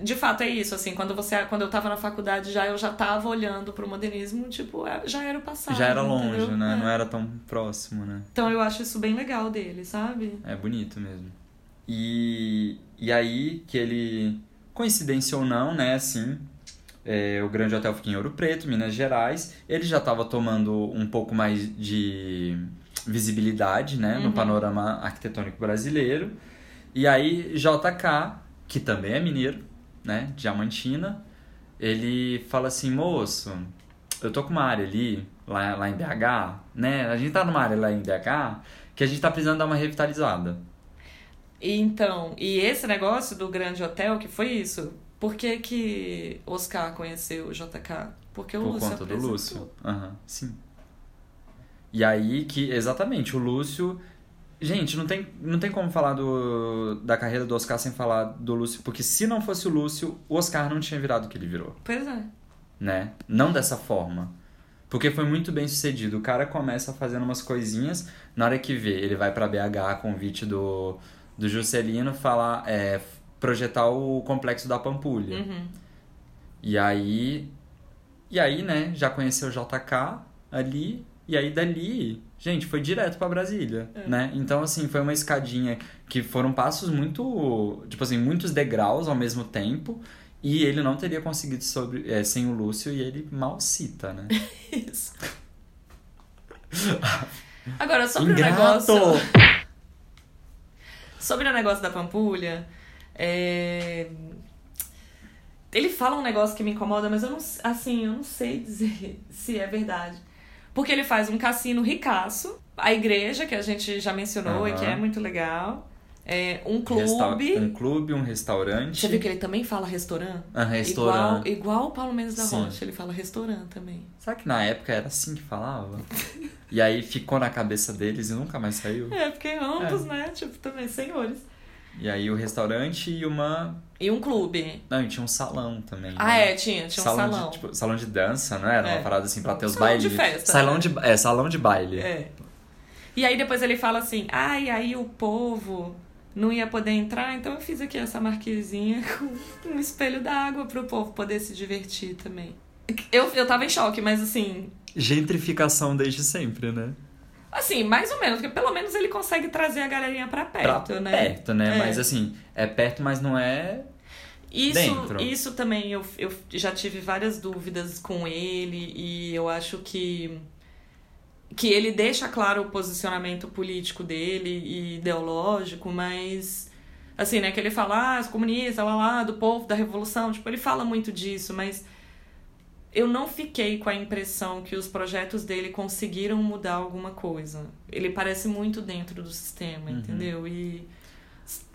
de fato é isso, assim, quando você quando eu tava na faculdade já eu já tava olhando pro modernismo, tipo, é- já era o passado. Já era longe, entendeu? né? É. Não era tão próximo, né? Então eu acho isso bem legal dele, sabe? É bonito mesmo. E, e aí que ele, coincidência ou não, né, assim, é, o Grande Hotel fica em Ouro Preto, Minas Gerais. Ele já estava tomando um pouco mais de visibilidade, né, no Uhum. panorama arquitetônico brasileiro. E aí JK, que também é mineiro, né, Diamantina, ele fala assim, moço, eu tô com uma área ali, lá, lá em BH, né, a gente tá numa área lá em BH que a gente tá precisando dar uma revitalizada. E então, e esse negócio do grande hotel, que foi isso? Por que que Oscar conheceu o JK? Porque o Por Lúcio conta do. Lúcio. Aham, sim. E aí que, exatamente, o Lúcio. Gente, não tem, não tem como falar do, da carreira do Oscar sem falar do Lúcio, porque se não fosse o Lúcio, o Oscar não tinha virado o que ele virou, Pois é. né? Não dessa forma. Porque foi muito bem sucedido. O cara começa fazendo umas coisinhas, na hora que vê, ele vai pra BH a convite do, do Juscelino falar, é, projetar o complexo da Pampulha. Uhum. E aí. E aí, né, já conheceu o JK ali. E aí dali, gente, foi direto pra Brasília, É. né? Então, assim, foi uma escadinha que foram passos muito. Tipo assim, muitos degraus ao mesmo tempo. E ele não teria conseguido sobre, é, sem o Lúcio e ele mal cita, né? Isso. Agora, sobre Ingrato! o negócio. Sobre o negócio da Pampulha, é, ele fala um negócio que me incomoda, mas eu não, assim, eu não sei dizer se é verdade. Porque ele faz um cassino ricaço, a igreja, que a gente já mencionou e que é muito legal, é, um Resta- clube. Um clube, um restaurante. Você viu que ele também fala restaurante? Ah, restaurante. Igual, igual o Paulo Mendes da Sim. Rocha, ele fala restaurante também. Será que na época era assim que falava? e aí ficou na cabeça deles e nunca mais saiu? É, porque ambos, né? Tipo, também senhores. E aí o restaurante e uma. E um clube. Não, e tinha um salão também. Ah, né? é, tinha, tinha um salão salão. De, tipo, salão de dança, não era? É. Uma parada assim pra ter os Salão de bailes. festa, Salão né? de, é, salão de baile. É. E aí depois ele fala assim, ah, e aí o povo não ia poder entrar, então eu fiz aqui essa marquezinha com um espelho d'água pro povo poder se divertir também. Eu, eu tava em choque, mas assim, Gentrificação desde sempre, né? assim, mais ou menos, porque pelo menos ele consegue trazer a galerinha pra perto, pra né? perto, né? É. Mas assim, é perto, mas não é. Isso, Dentro. isso também eu, eu já tive várias dúvidas com ele e eu acho que que ele deixa claro o posicionamento político dele e ideológico, mas assim, né, que ele fala, ah, os comunistas, lá lá, do povo, da revolução, tipo, ele fala muito disso, mas eu não fiquei com a impressão que os projetos dele conseguiram mudar alguma coisa. Ele parece muito dentro do sistema, Uhum. entendeu? E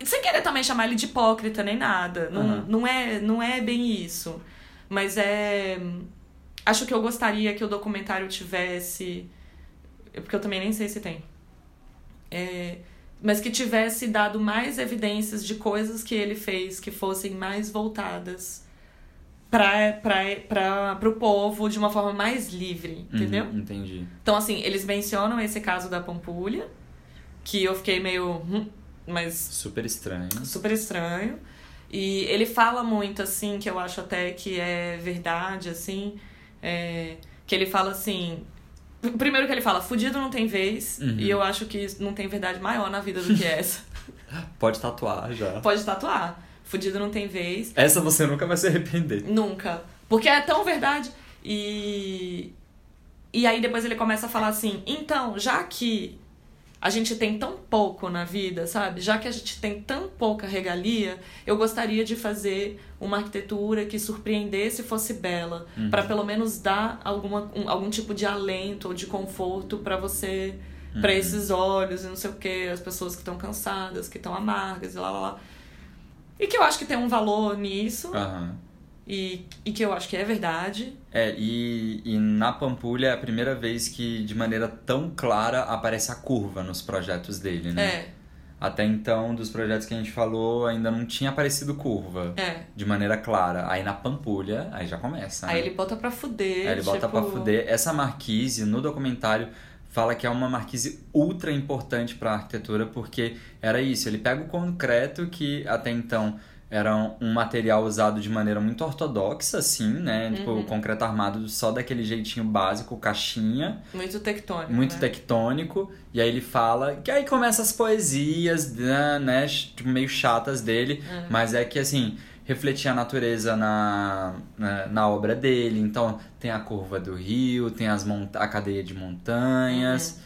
sem querer também chamar ele de hipócrita nem nada. Não, Uhum. não, é, não é bem isso. Mas é. Acho que eu gostaria que o documentário tivesse. Porque eu também nem sei se tem. É, mas que tivesse dado mais evidências de coisas que ele fez que fossem mais voltadas para o povo de uma forma mais livre, entendeu? Uhum, entendi. Então, assim, eles mencionam esse caso da Pampulha, que eu fiquei meio. hum, mas Super estranho. super estranho. E ele fala muito, assim, que eu acho até que é verdade, assim. é, que ele fala assim. pr- Primeiro que ele fala, fudido não tem vez. Uhum. E eu acho que não tem verdade maior na vida do que essa. Pode tatuar já. Pode tatuar. Fudido não tem vez. Essa você nunca vai se arrepender. Nunca. Porque é tão verdade. E. E aí depois ele começa a falar assim: então, já que a gente tem tão pouco na vida, sabe? Já que a gente tem tão pouca regalia, eu gostaria de fazer uma arquitetura que surpreendesse e fosse bela, Uhum. Pra pelo menos dar alguma, um- algum tipo de alento ou de conforto pra você, pra Uhum. esses olhos e não sei o que, as pessoas que estão cansadas, que estão amargas e lá lá lá. E que eu acho que tem um valor nisso Aham. e, e que eu acho que é verdade. É, e, e na Pampulha é a primeira vez que de maneira tão clara aparece a curva nos projetos dele, né? É, Até então, dos projetos que a gente falou, ainda não tinha aparecido curva. é. De maneira clara. Aí na Pampulha, aí já começa. Aí né? ele bota pra fuder. Aí ele bota tipo... pra fuder. Essa marquise, no documentário, fala que é uma marquise ultra importante pra arquitetura, porque era isso. Ele pega o concreto, que até então era um material usado de maneira muito ortodoxa, assim, né? Tipo, Uhum. o concreto armado só daquele jeitinho básico, caixinha, Muito tectônico. muito né? tectônico. E aí ele fala que aí começa as poesias, né? né, Tipo, meio chatas dele. É. Mas é que, assim, refletia a natureza na, na, na obra dele. Então, tem a curva do rio, tem as a cadeia de montanhas,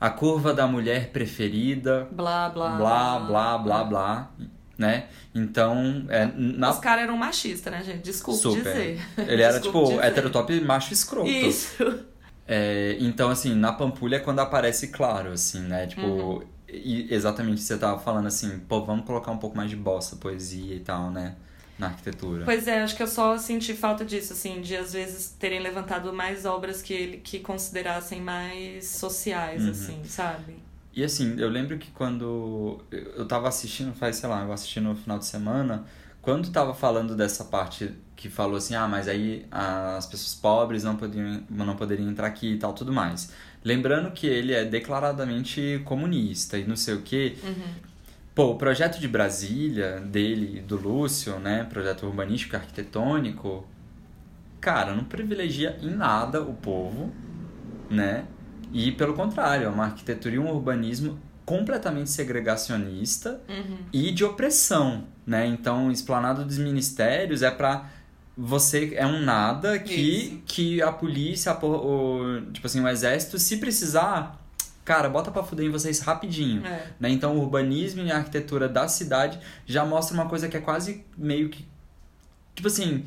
a curva da mulher preferida, Blá, blá. blá, blá, blá, blá, né? Então, é, na, Os caras eram machistas, né, gente? Desculpa Super. dizer. ele era, Desculpa tipo, dizer. heterotop macho escroto. Isso. É, então, assim, na Pampulha é quando aparece claro, assim, né? Tipo, Uhum. E exatamente você tava falando, assim, pô, vamos colocar um pouco mais de bossa, poesia e tal, né? na arquitetura. Pois é, acho que eu só senti falta disso, assim, de às vezes terem levantado mais obras que ele que considerassem mais sociais, Uhum. assim, sabe? E assim, eu lembro que quando eu tava assistindo, faz, sei lá, eu assisti no final de semana, quando tava falando dessa parte que falou assim, ah, mas aí as pessoas pobres não poderiam, não poderiam entrar aqui e tal, tudo mais. Lembrando que ele é declaradamente comunista e não sei o quê. Pô, o projeto de Brasília, dele, do Lúcio, né, projeto urbanístico e arquitetônico, cara, não privilegia em nada o povo, né? E pelo contrário, é uma arquitetura e um urbanismo completamente segregacionista Uhum. e de opressão, né? Então, esplanado dos ministérios é pra você é um nada que Isso. que a polícia, a o, tipo assim, o exército, se precisar, cara, bota pra fuder em vocês rapidinho. É. Né? Então, o urbanismo e a arquitetura da cidade já mostra uma coisa que é quase meio que. Tipo assim,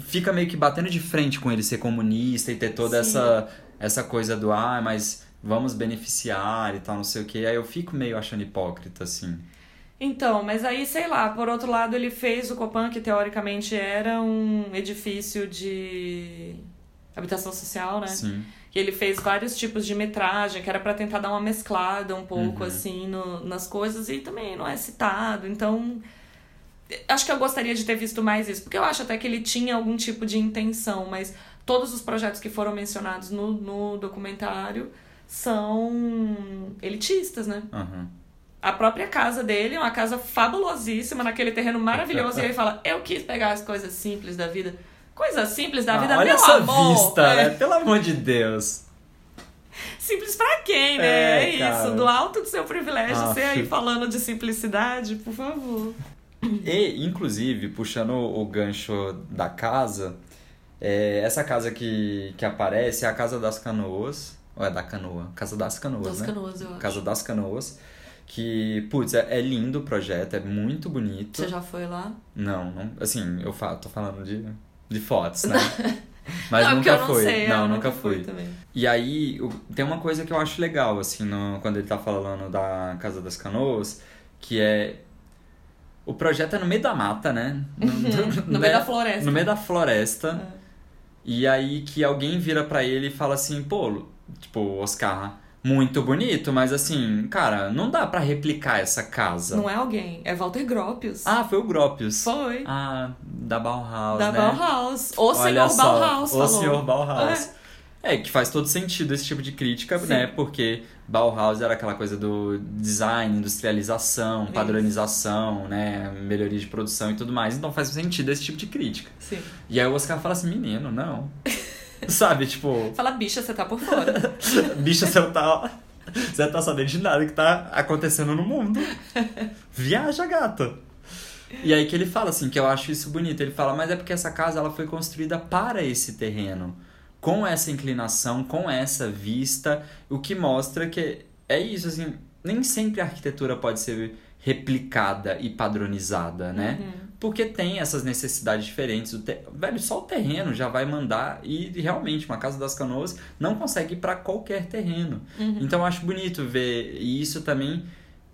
fica meio que batendo de frente com ele ser comunista e ter toda Sim. essa, essa coisa do, ah, mas vamos beneficiar e tal, não sei o que. Aí eu fico meio achando hipócrita, assim. Então, mas aí, sei lá, por outro lado, ele fez o Copan, que teoricamente era um edifício de habitação social, né? Sim. E ele fez vários tipos de metragem, que era pra tentar dar uma mesclada um pouco, Uhum. assim, no- nas coisas, e também não é citado. Então, acho que eu gostaria de ter visto mais isso, porque eu acho até que ele tinha algum tipo de intenção, mas todos os projetos que foram mencionados no, no documentário são elitistas, né? Aham. A própria casa dele é uma casa fabulosíssima, naquele terreno maravilhoso, e ele fala: Eu quis pegar as coisas simples da vida. Coisas simples da vida, Ah, olha meu essa amor! vista, É. né? Pelo amor de Deus. Simples pra quem, né? É, É, isso, do alto do seu privilégio, Ah, você aí falando de simplicidade, por favor. E, inclusive, puxando o gancho da casa, é, essa casa que, que aparece é a Casa das Canoas. Ou é da Canoa? Casa das Canoas, Das né? canoas, eu acho. Casa das Canoas. Que, putz, é, é lindo o projeto, é muito bonito. Você já foi lá? Não, não, assim, eu fa tô falando de, de fotos, né? Mas não, nunca fui. sei, não, eu nunca fui. fui. E aí, tem uma coisa que eu acho legal, assim, no, quando ele tá falando da Casa das Canoas, que é. O projeto é no meio da mata, né? No, No meio da floresta. No meio da floresta. É. E aí que alguém vira pra ele e fala assim, pô, tipo, Oscar, muito bonito, mas assim, cara, não dá pra replicar essa casa. Não é alguém, é Walter Gropius. Ah, foi o Gropius. Foi. Ah, da Bauhaus, da né? Bauhaus. O Olha senhor só, Bauhaus o falou. senhor Bauhaus. É. que faz todo sentido esse tipo de crítica, Sim. né? Porque Bauhaus era aquela coisa do design, industrialização, padronização, né? Melhoria de produção e tudo mais. Então faz sentido esse tipo de crítica. Sim. E aí o Oscar fala assim, menino, não. Sabe, tipo, Fala, bicha, você tá por fora. bicha, você não tá. Você não tá sabendo de nada que tá acontecendo no mundo. Viaja, gata. E aí que ele fala assim, que eu acho isso bonito. Ele fala, mas é porque essa casa ela foi construída para esse terreno. Com essa inclinação, com essa vista. O que mostra que é isso, assim. Nem sempre a arquitetura pode ser replicada e padronizada, né? Uhum. Porque tem essas necessidades diferentes. Te... Velho, só o terreno já vai mandar e realmente uma casa das canoas não consegue ir para qualquer terreno. Uhum. Então eu acho bonito ver isso também,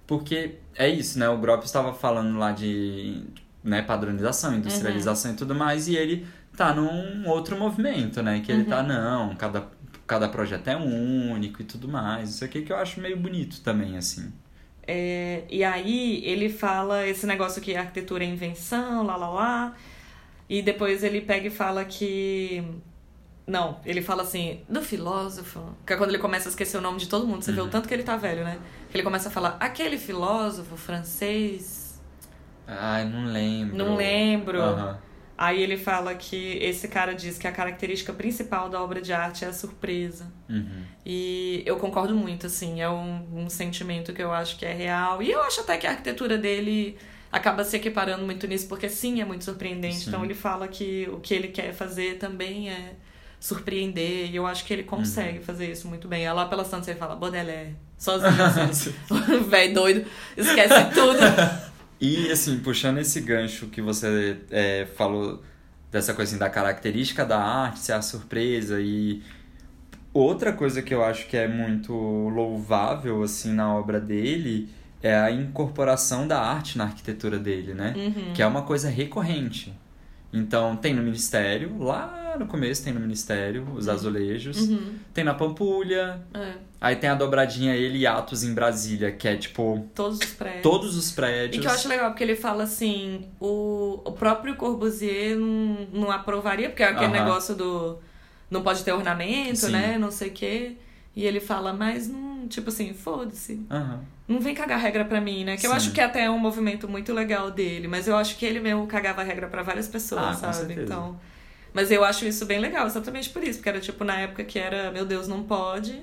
porque é isso, né? O Grop estava falando lá de né, padronização, industrialização e tudo mais, e ele tá num outro movimento, né? Que ele tá, não, cada, cada projeto é único e tudo mais. Isso aqui que eu acho meio bonito também, assim. É, e aí ele fala esse negócio que a arquitetura é invenção, lá lá lá. E depois ele pega e fala que. Não, ele fala assim, do filósofo. Que é quando ele começa a esquecer o nome de todo mundo. Você vê o tanto que ele tá velho, né? Que ele começa a falar, aquele filósofo francês. Ai, não lembro. Não lembro. Aham. Aí ele fala que esse cara diz que a característica principal da obra de arte é a surpresa. Uhum. E eu concordo muito, assim, é um, um sentimento que eu acho que é real. E eu acho até que a arquitetura dele acaba se equiparando muito nisso, porque sim, é muito surpreendente. Sim. Então ele fala que o que ele quer fazer também é surpreender, e eu acho que ele consegue fazer isso muito bem. Aí lá pela Santos ele fala, Baudelaire, sozinho, assim, velho doido, esquece tudo. E assim, puxando esse gancho que você é, falou dessa coisa assim, da característica da arte, ser a surpresa e outra coisa que eu acho que é muito louvável assim na obra dele é a incorporação da arte na arquitetura dele, né? Uhum. Que é uma coisa recorrente. Então, tem no Ministério, lá no começo tem no Ministério, os azulejos. Uhum. Tem na Pampulha. É, Aí tem a dobradinha ele e Atos em Brasília, que é tipo todos os prédios. todos os E prédios. que eu acho legal, porque ele fala assim, o, o próprio Corbusier não, não aprovaria, porque é aquele Aham. negócio do não pode ter ornamento, Sim. né? Não sei o quê. E ele fala, mas não, tipo assim, foda-se. Aham. Não vem cagar regra pra mim, né? Que eu Sim. acho que até é um movimento muito legal dele, mas eu acho que ele mesmo cagava regra pra várias pessoas, Ah, com sabe? certeza. Então, mas eu acho isso bem legal, exatamente por isso, porque era tipo na época que era, meu Deus, não pode.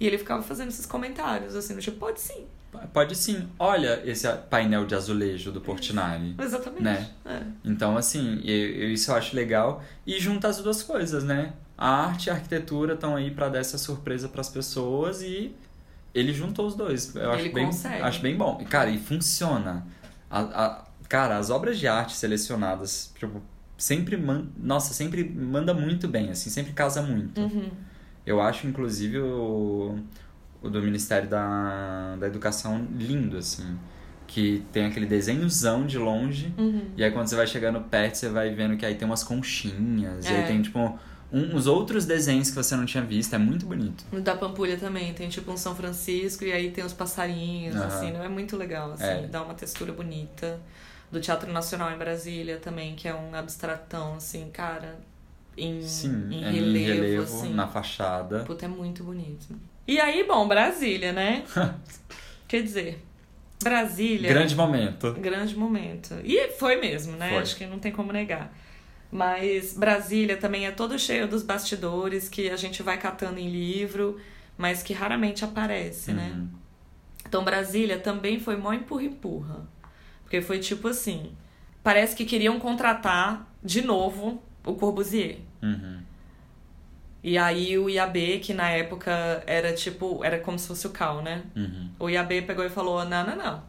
E ele ficava fazendo esses comentários assim, do tipo, pode sim. Pode sim. Olha esse painel de azulejo do Portinari. Exatamente. Né? É. Então, assim, eu, eu- isso eu acho legal. E junta as duas coisas, né? A arte e a arquitetura estão aí pra dar essa surpresa pras pessoas e ele juntou os dois. Eu Ele acho bem, consegue. acho bem bom. Cara, e funciona. A, a- cara, as obras de arte selecionadas, tipo, sempre man, nossa, sempre manda muito bem, assim, sempre casa muito. Uhum. Eu acho, inclusive, o, o do Ministério da, da Educação lindo, assim. Que tem aquele desenhozão de longe. Uhum. E aí quando você vai chegando perto, você vai vendo que aí tem umas conchinhas. E É. aí tem, tipo, um- uns outros desenhos que você não tinha visto. É muito bonito. No Da Pampulha também, tem tipo um São Francisco e aí tem os passarinhos, Aham. assim, não é muito legal, assim, É. dá uma textura bonita. Do Teatro Nacional em Brasília também, que é um abstratão, assim, cara, em, Sim, em é relevo, em relevo, assim. na fachada. Puta, é muito bonito. E aí, bom, Brasília, né? Quer dizer, Brasília. Grande momento. Grande momento. E foi mesmo, né? Foi. Acho que não tem como negar. Mas Brasília também é todo cheio dos bastidores que a gente vai catando em livro, mas que raramente aparece, né? Uhum. Então Brasília também foi mó empurra-empurra. Porque foi tipo assim: parece que queriam contratar de novo o Corbusier. Uhum. E aí o IAB, que na época era tipo, era como se fosse o Cal, né? Uhum. O IAB pegou e falou: não, não, não.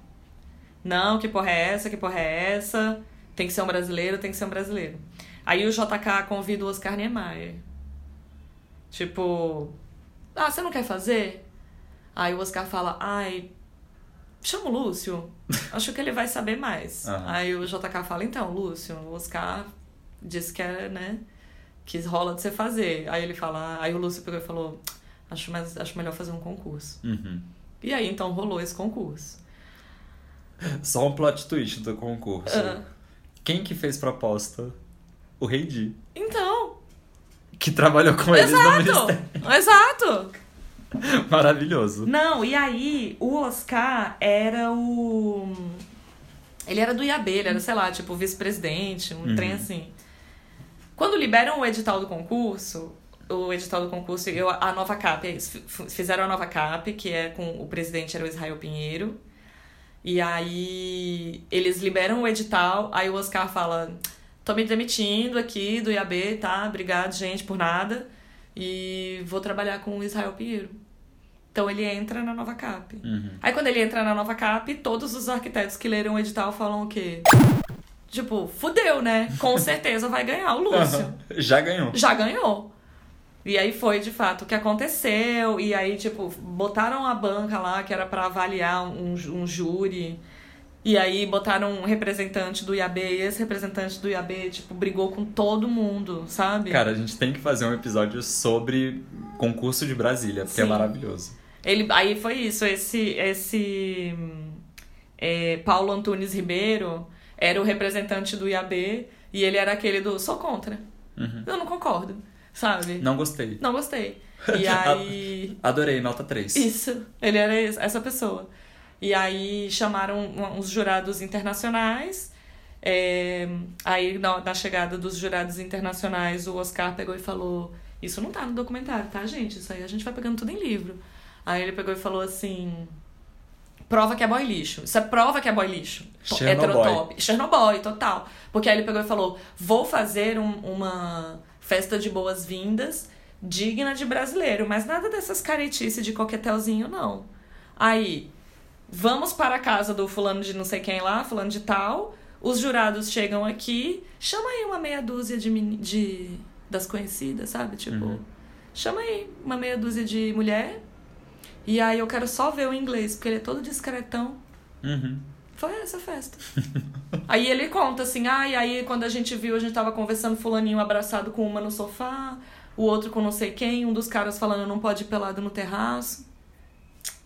Não, que porra é essa? Que porra é essa? Tem que ser um brasileiro, tem que ser um brasileiro. Aí o JK convida o Oscar Niemeyer. Tipo, ah, você não quer fazer? Aí o Oscar fala: ai, chama o Lúcio. Acho que ele vai saber mais. Aham. Aí o JK fala: então, Lúcio, o Oscar disse que é, né? Que rola de você fazer. Aí ele fala: aí o Lúcio pegou e falou: acho, mais, acho melhor fazer um concurso. Uhum. E aí então rolou esse concurso. Só um plot twist do concurso. Ah. Quem que fez proposta? O Rei Di. Então, Que trabalhou com eles no Ministério. exato! Exato! Maravilhoso. Não, e aí o Oscar era o. Ele era do IAB, ele era, sei lá, tipo, vice-presidente, um Uhum. trem assim. Quando liberam o edital do concurso, o edital do concurso, eu, a nova CAP, eles fizeram a nova CAP, que é com o presidente era o Israel Pinheiro. E aí eles liberam o edital, aí o Oscar fala: tô me demitindo aqui do IAB, tá? Obrigado, gente, por nada. E vou trabalhar com o Israel Pinheiro. Então ele entra na nova CAP. Uhum. Aí quando ele entra na nova CAP, todos os arquitetos que leram o edital falam o quê? Tipo, fudeu, né? Com certeza vai ganhar o Lúcio. Já ganhou. Já ganhou. E aí foi de fato o que aconteceu. E aí, tipo, botaram a banca lá que era pra avaliar um, um júri. E aí botaram um representante do IAB e esse representante do IAB, tipo, brigou com todo mundo, sabe? Cara, a gente tem que fazer um episódio sobre concurso de Brasília, porque é Sim. maravilhoso. Ele, aí foi isso, esse, esse é, Paulo Antunes Ribeiro era o representante do IAB e ele era aquele do sou contra. Uhum. Eu não concordo, sabe? Não gostei. Não gostei. E aí. Adorei, nota 3. Isso, ele era essa pessoa. E aí chamaram uns jurados internacionais. é, aí na chegada dos jurados internacionais, o Oscar pegou e falou: Isso não tá no documentário, tá, gente? Isso aí a gente vai pegando tudo em livro. Aí ele pegou e falou assim: Prova que é boy lixo. Isso é prova que é boy lixo. To- Chernobyl. Heterotop. Chernobyl, total. Porque aí ele pegou e falou: Vou fazer um- uma festa de boas-vindas digna de brasileiro, mas nada dessas caretices de coquetelzinho, não. Aí, vamos para a casa do fulano de não sei quem lá, fulano de tal. Os jurados chegam aqui, chama aí uma meia dúzia de, de das conhecidas, sabe? Tipo, Uhum. chama aí uma meia dúzia de mulher. E aí eu quero só ver o inglês, porque ele é todo discretão. Uhum. Foi essa festa. aí ele conta assim, ah, e aí quando a gente viu, a gente tava conversando, fulaninho abraçado com uma no sofá, o outro com não sei quem, um dos caras falando não pode ir pelado no terraço.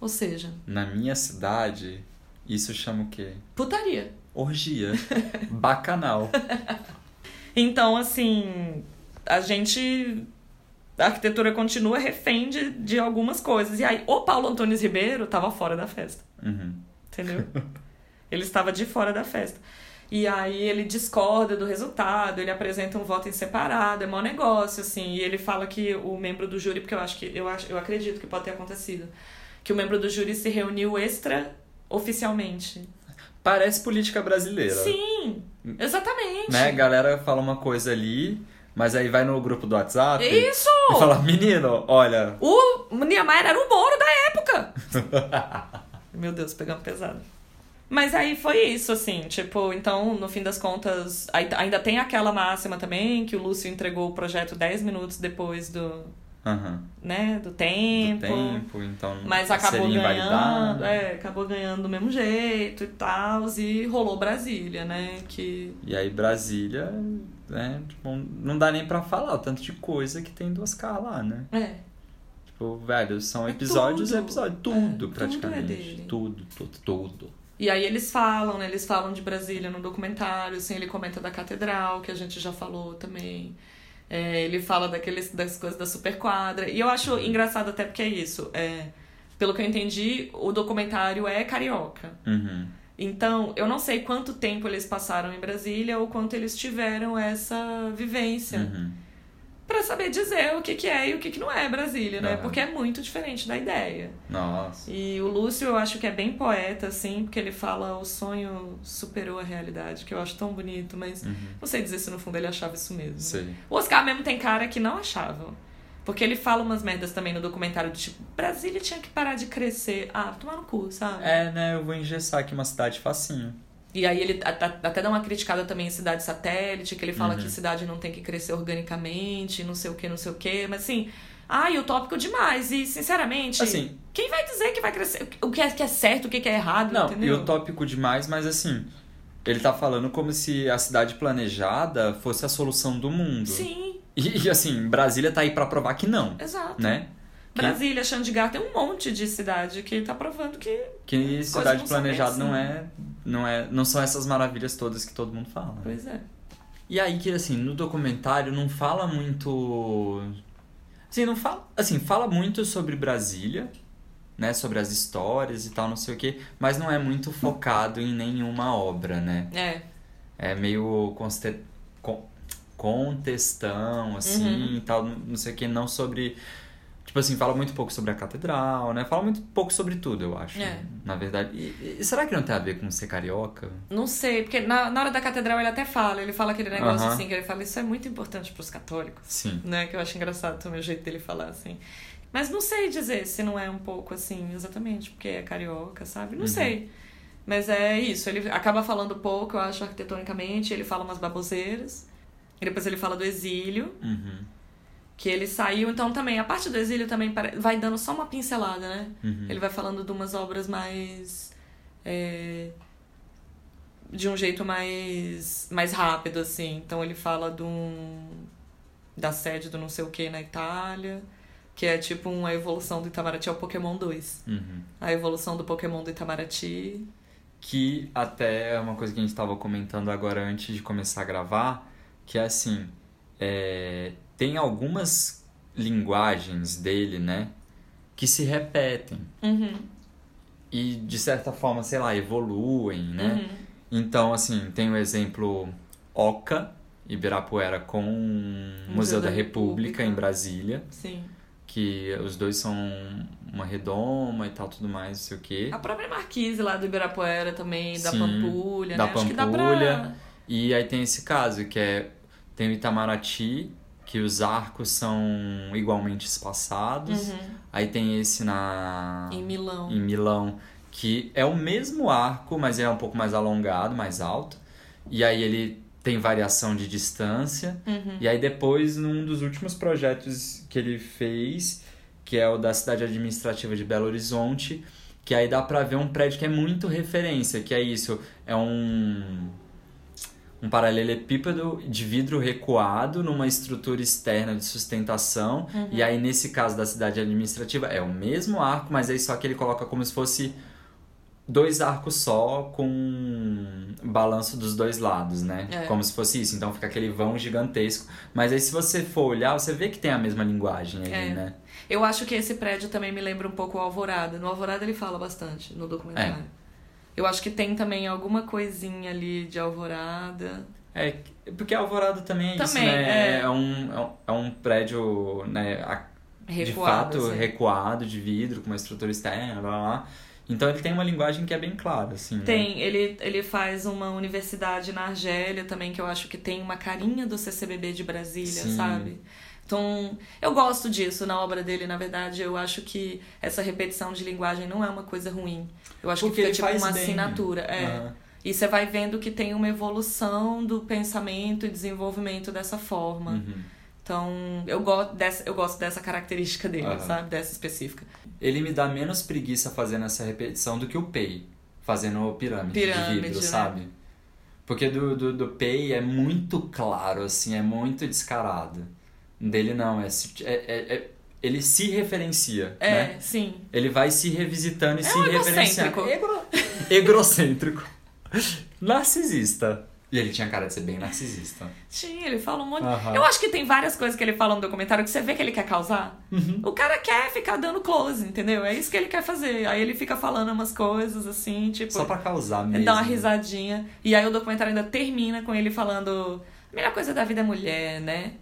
Ou seja, Na minha cidade, isso chama o quê? putaria. Orgia. Bacanal. Então, assim, a gente. A arquitetura continua refém de, de algumas coisas. E aí, o Paulo Antônio Ribeiro tava fora da festa. Uhum. Entendeu? ele estava de fora da festa. E aí ele discorda do resultado, ele apresenta um voto em separado, é mau negócio, assim. E ele fala que o membro do júri, porque eu acho que eu, acho, eu acredito que pode ter acontecido, que o membro do júri se reuniu extra oficialmente. Parece política brasileira. Sim, exatamente. Né? A galera fala uma coisa ali, mas aí vai no grupo do WhatsApp Isso! e fala, menino, olha. O Niemeyer era o Moro da época. Meu Deus, pegando pesado. Mas aí foi isso, assim, tipo, então, no fim das contas, ainda tem aquela máxima também, que o Lúcio entregou o projeto 10 minutos depois do, Aham. né, do Do tempo. tempo, então. Mas acabou ganhando, é, acabou ganhando do mesmo jeito e tal, e rolou Brasília, né, que... E aí Brasília, né? Tipo, não dá nem pra falar o tanto de coisa que tem do Oscar lá, né? É, Tipo, velho, são É episódios e tudo. episódios. É, Tudo, é praticamente. tudo, tudo, tudo. E aí eles falam, né? Eles falam de Brasília no documentário, assim, ele comenta da catedral, que a gente já falou também. É, ele fala daqueles, das coisas da superquadra. E eu acho engraçado até porque é isso. É, pelo que eu entendi, o documentário é carioca. Uhum. Então, eu não sei quanto tempo eles passaram em Brasília ou quanto eles tiveram essa vivência. Uhum. Pra saber dizer o que, que é e o que, que não é Brasília, né? Aham. Porque é muito diferente da ideia. Nossa. E o Lúcio eu acho que é bem poeta, assim, porque ele fala o sonho superou a realidade, que eu acho tão bonito, mas Uhum. não sei dizer se no fundo ele achava isso mesmo. Sei. O Oscar mesmo tem cara que não achava. Porque ele fala umas merdas também no documentário do tipo, Brasília tinha que parar de crescer. Ah, tomar no cu, sabe? É, né? Eu vou engessar aqui uma cidade facinho. E aí ele até dá uma criticada também em cidade satélite, que ele fala Uhum. que cidade não tem que crescer organicamente, não sei o que, não sei o que, mas assim, ai, utópico demais. E, sinceramente, Assim, quem vai dizer que vai crescer? O que é, que é certo, o que é errado, não, entendeu? e utópico demais, mas assim, ele tá falando como se a cidade planejada fosse a solução do mundo. Sim, E, assim, Brasília tá aí pra provar que não, exato. né? Que, Brasília, Chandigarh, tem um monte de cidade que tá provando que. que cidade planejada assim. não é, não é. Não são essas maravilhas todas que todo mundo fala. Pois é. E aí que assim, no documentário não fala muito. Assim, não fala. Assim, fala muito sobre Brasília, né? Sobre as histórias e tal, não sei o quê, mas não é muito focado em nenhuma obra, né? É. É meio conste... con- contestão, assim, Uhum. e tal, não sei o que, não sobre. Tipo assim, fala muito pouco sobre a catedral, né? Fala muito pouco sobre tudo, eu acho. É. Na verdade. E, e será que não tem a ver com ser carioca? Não sei, porque na, na hora da catedral ele até fala, ele fala aquele negócio Aham. assim, que ele fala, isso é muito importante pros católicos. Sim. né? Que eu acho engraçado também o jeito dele falar, assim. Mas não sei dizer se não é um pouco assim, exatamente, porque é carioca, sabe? Não Uhum. sei. Mas é isso, ele acaba falando pouco, eu acho, arquitetonicamente, ele fala umas baboseiras. E depois ele fala do exílio, Uhum. que ele saiu, então também, a parte do exílio também vai dando só uma pincelada, né? Uhum. Ele vai falando de umas obras mais. é, de um jeito mais, mais rápido, assim. Então ele fala de um, da sede do não sei o que na Itália, que é tipo uma evolução do Itamaraty ao Pokémon 2. Uhum. A evolução do Pokémon do Itamaraty. Que até é uma coisa que a gente estava comentando agora antes de começar a gravar, que é assim, é, tem algumas linguagens dele, né, que se repetem Uhum, e de certa forma, sei lá, evoluem, né? uhum. Então, assim, tem o exemplo Oca, Ibirapuera com o Museu, da, da República, República. em Brasília, Sim. que os dois são uma redoma e tal, tudo mais, não sei o quê. A própria Marquise lá do Ibirapuera também, da Sim, Pampulha, da né? Acho que dá pra... E aí tem esse caso, que é tem o Itamaraty, que os arcos são igualmente espaçados. Uhum. Aí tem esse na Em Milão. em Milão, que é o mesmo arco, mas é um pouco mais alongado, mais alto. E aí ele tem variação de distância. Uhum. E aí depois, num dos últimos projetos que ele fez, que é o da cidade administrativa de Belo Horizonte, que aí dá pra ver um prédio que é muito referência, que é isso, é um um paralelepípedo de vidro recuado numa estrutura externa de sustentação. Uhum. E aí, nesse caso da cidade administrativa, é o mesmo arco, mas aí só que ele coloca como se fosse dois arcos só com balanço dos dois lados, né? É. Como se fosse isso. Então fica aquele vão gigantesco. Mas aí, se você for olhar, você vê que tem a mesma linguagem ali, É. né? Eu acho que esse prédio também me lembra um pouco o Alvorada. No Alvorada ele fala bastante no documentário. É. Eu acho que tem também alguma coisinha ali de Alvorada. É, porque Alvorada também é isso, Também, né? é. É, um, é um- é prédio, né? a- de Recuado, fato assim. recuado de vidro com uma estrutura externa, blá, blá, blá. Então ele tem uma linguagem que é bem clara, assim. né? Tem, ele, ele faz uma universidade na Argélia também, que eu acho que tem uma carinha do CCBB de Brasília, Sim. sabe? Então, eu gosto disso na obra dele, na verdade. Eu acho que essa repetição de linguagem não é uma coisa ruim. Eu acho Porque que fica tipo uma bem. assinatura. É. E você vai vendo que tem uma evolução do pensamento e desenvolvimento dessa forma. Uhum. Então, eu gosto dessa, eu gosto dessa característica dele, Aham. sabe? Dessa específica. Ele me dá menos preguiça fazendo essa repetição do que o Pei, fazendo pirâmide, de Pirâmide, vidro, né? sabe? Porque do, do, do Pei é muito claro, assim, é muito descarado. Dele não, é, é, é- é- ele se referencia, É, né? sim. Ele vai se revisitando e É se um referenciando. egocêntrico. Egocêntrico. Narcisista. E ele tinha cara de ser bem narcisista. Tinha, ele fala um monte. Aham. Eu acho que tem várias coisas que ele fala no documentário que você vê que ele quer causar. Uhum. O cara quer ficar dando close, entendeu? É isso que ele quer fazer. Aí ele fica falando umas coisas assim, tipo. Só pra causar mesmo. dá uma risadinha. E aí o documentário ainda termina com ele falando: a melhor coisa da vida é mulher, né?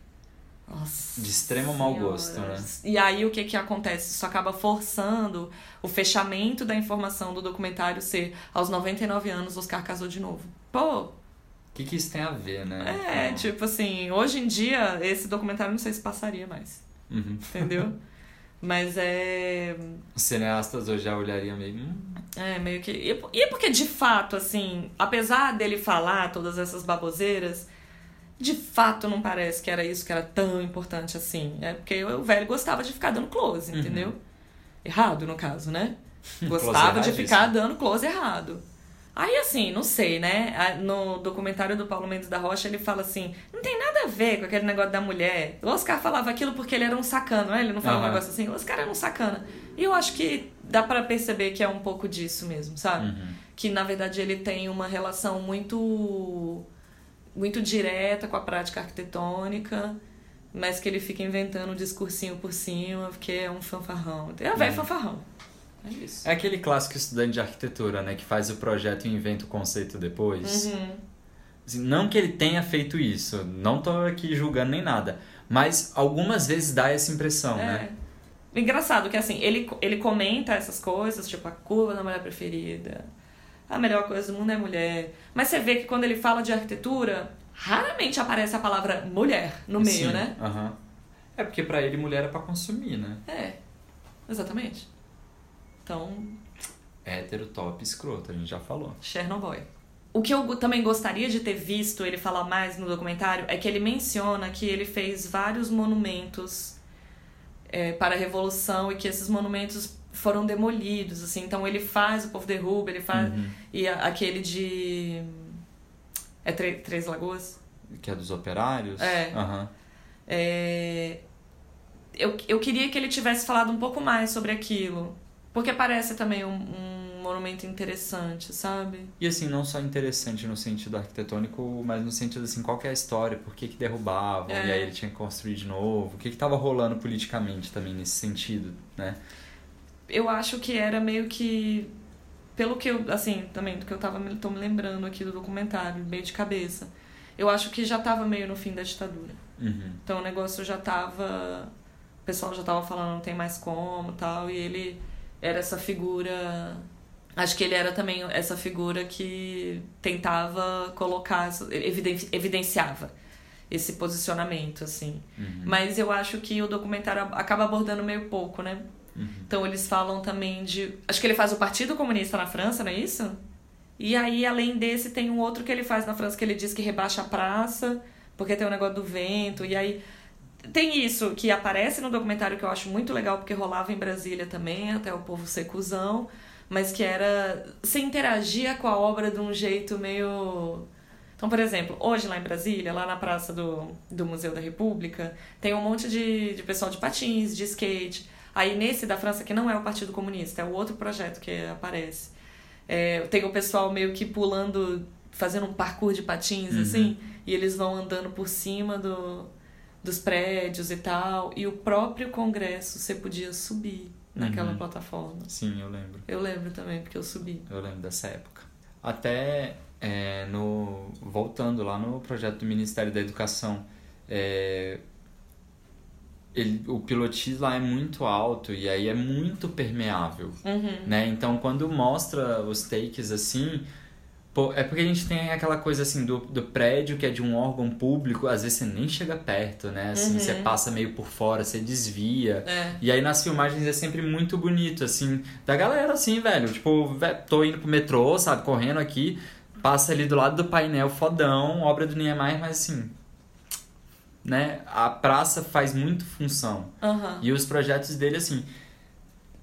Nossa. De extremo mau gosto, né? E aí o que que acontece? Isso acaba forçando o fechamento da informação do documentário ser aos 99 anos Oscar casou de novo. Pô, O que, que isso tem a ver, né? é, tipo assim, hoje em dia esse documentário não sei se passaria mais, Uhum. entendeu? Mas é. Os cineastas hoje já olhariam meio. "Hum, É, meio que. E e é porque, de fato, assim, apesar dele falar todas essas baboseiras, de fato não parece que era isso que era tão importante assim. É porque o velho gostava de ficar dando close, Uhum. entendeu? Errado, no caso, né? Close Gostava de ficar dando close errado. Aí, assim, não sei, né? No documentário do Paulo Mendes da Rocha, ele fala assim: não tem nada a ver com aquele negócio da mulher. O Oscar falava aquilo porque ele era um sacana, né? Ele não fala um Aham. negócio assim, o Oscar era um sacana. E eu acho que dá pra perceber que é um pouco disso mesmo, sabe? Uhum. Que na verdade ele tem uma relação muito muito direta com a prática arquitetônica, mas que ele fica inventando um discursinho por cima, porque é um fanfarrão. É o velho fanfarrão. É isso. É aquele clássico estudante de arquitetura, né? Que faz o projeto e inventa o conceito depois. Uhum. Assim, não que ele tenha feito isso, não tô aqui julgando nem nada. Mas algumas vezes dá essa impressão, né? É. Engraçado que assim, ele, ele comenta essas coisas, tipo a curva da mulher preferida, a melhor coisa do mundo é mulher. Mas você vê que quando ele fala de arquitetura, raramente aparece a palavra mulher no meio, Sim, né? aham. É porque pra ele mulher é pra consumir, né? É, exatamente. Então, Hétero, top, escroto, a gente já falou. Chernobyl. O que eu também gostaria de ter visto ele falar mais no documentário é que ele menciona que ele fez vários monumentos é, para a Revolução e que esses monumentos foram demolidos, assim. Então ele faz, o povo derruba, ele faz... Uhum. E a- aquele de... É Tre- Três Lagoas? Que é dos operários? É. Aham. É, Eu, eu queria que ele tivesse falado um pouco mais sobre aquilo. Porque parece também um, um monumento interessante, sabe? E assim, não só interessante no sentido arquitetônico, mas no sentido assim, qual é a história, por que que derrubavam, É. e aí ele tinha que construir de novo, o que que tava rolando politicamente também nesse sentido, né? Eu acho que era meio que pelo que eu assim também do que eu tava me- tô me lembrando aqui do documentário meio de cabeça eu acho que já tava meio no fim da ditadura Uhum. então o negócio já tava o pessoal já tava falando não tem mais como tal e ele era essa figura acho que ele era também essa figura que tentava colocar evidenciava esse posicionamento assim Uhum. mas eu acho que o documentário acaba abordando meio pouco né Uhum. então eles falam também de. Acho que ele faz o Partido Comunista na França, não é isso? E aí, além desse, tem um outro que ele faz na França que ele diz que rebaixa a praça, porque tem o negócio do vento. E aí. Tem isso que aparece no documentário que eu acho muito legal, porque rolava em Brasília também, até o povo ser cuzão. mas que era. Você interagia com a obra de um jeito meio. Então, por exemplo, hoje lá em Brasília, lá na praça do, do Museu da República, tem um monte de, de pessoal de patins, de skate. Aí nesse da França, que não é o Partido Comunista, é o outro projeto que aparece. É, tem o pessoal meio que pulando, fazendo um parkour de patins, Uhum. assim, e eles vão andando por cima do, dos prédios e tal. E o próprio Congresso você podia subir naquela Uhum. plataforma. Sim, eu lembro. Eu lembro também, porque eu subi. Eu lembro dessa época. Até é, no voltando lá no projeto do Ministério da Educação, é, ele, o pilotis lá é muito alto e aí é muito permeável, Uhum. né? Então quando mostra os takes assim, pô, é porque a gente tem aquela coisa assim do, do prédio que é de um órgão público, às vezes você nem chega perto, né? Assim, Uhum. você passa meio por fora, você desvia. É. E aí nas filmagens é sempre muito bonito, assim, da galera, assim, velho. Tipo, tô indo pro metrô, sabe, correndo aqui, passa ali do lado do painel fodão, obra do Niemeyer, mas assim. Né? A praça faz muito função. Aham. E os projetos dele, assim,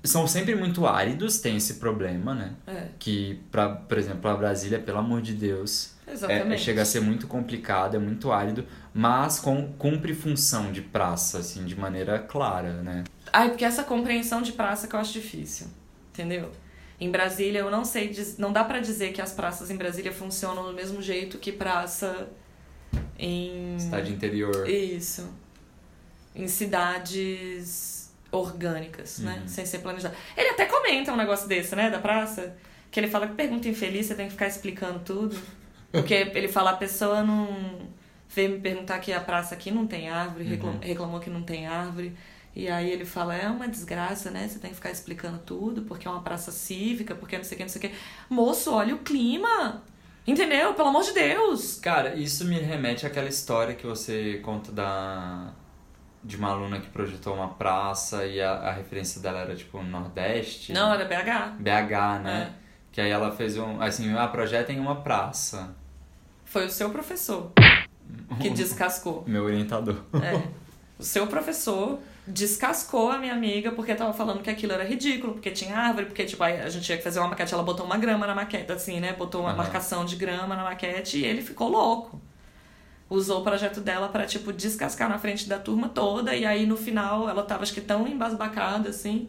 são sempre muito áridos, tem esse problema, né? É. Que, pra, por exemplo, pra Brasília, pelo amor de Deus, é, Exatamente. chega a ser muito complicado, é muito árido, mas com, cumpre função de praça, assim, de maneira clara, né? Ai, porque essa compreensão de praça que eu acho difícil. Entendeu? Em Brasília, eu não sei, não dá pra dizer que as praças em Brasília funcionam do mesmo jeito que praça em Cidade interior. Isso. Em cidades orgânicas, né? Uhum. Sem ser planejado. Ele até comenta um negócio desse, né? Da praça. Que ele fala que pergunta infeliz, você tem que ficar explicando tudo. Porque ele fala, a pessoa não veio me perguntar que a praça aqui não tem árvore, Uhum. reclamou que não tem árvore. E aí ele fala, é uma desgraça, né? Você tem que ficar explicando tudo, porque é uma praça cívica, porque não sei o que, não sei o que. Moço, olha o clima! Entendeu? Pelo amor de Deus! Cara, isso me remete àquela história que você conta da de uma aluna que projetou uma praça e a, a referência dela era tipo Nordeste. Não, era BH. BH, né? É. Que aí ela fez um. Assim, ah, projetem uma praça. Foi o seu professor que descascou. Meu orientador. É. O seu professor descascou a minha amiga porque tava falando que aquilo era ridículo, porque tinha árvore, porque tipo, a gente tinha que fazer uma maquete, ela botou uma grama na maquete, assim, né? Botou uma Aham. marcação de grama na maquete e ele ficou louco. Usou o projeto dela pra tipo, descascar na frente da turma toda, e aí no final ela tava, acho que tão embasbacada, assim.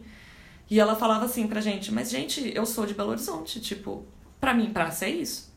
E ela falava assim pra gente, mas gente, eu sou de Belo Horizonte, tipo, pra mim praça é isso.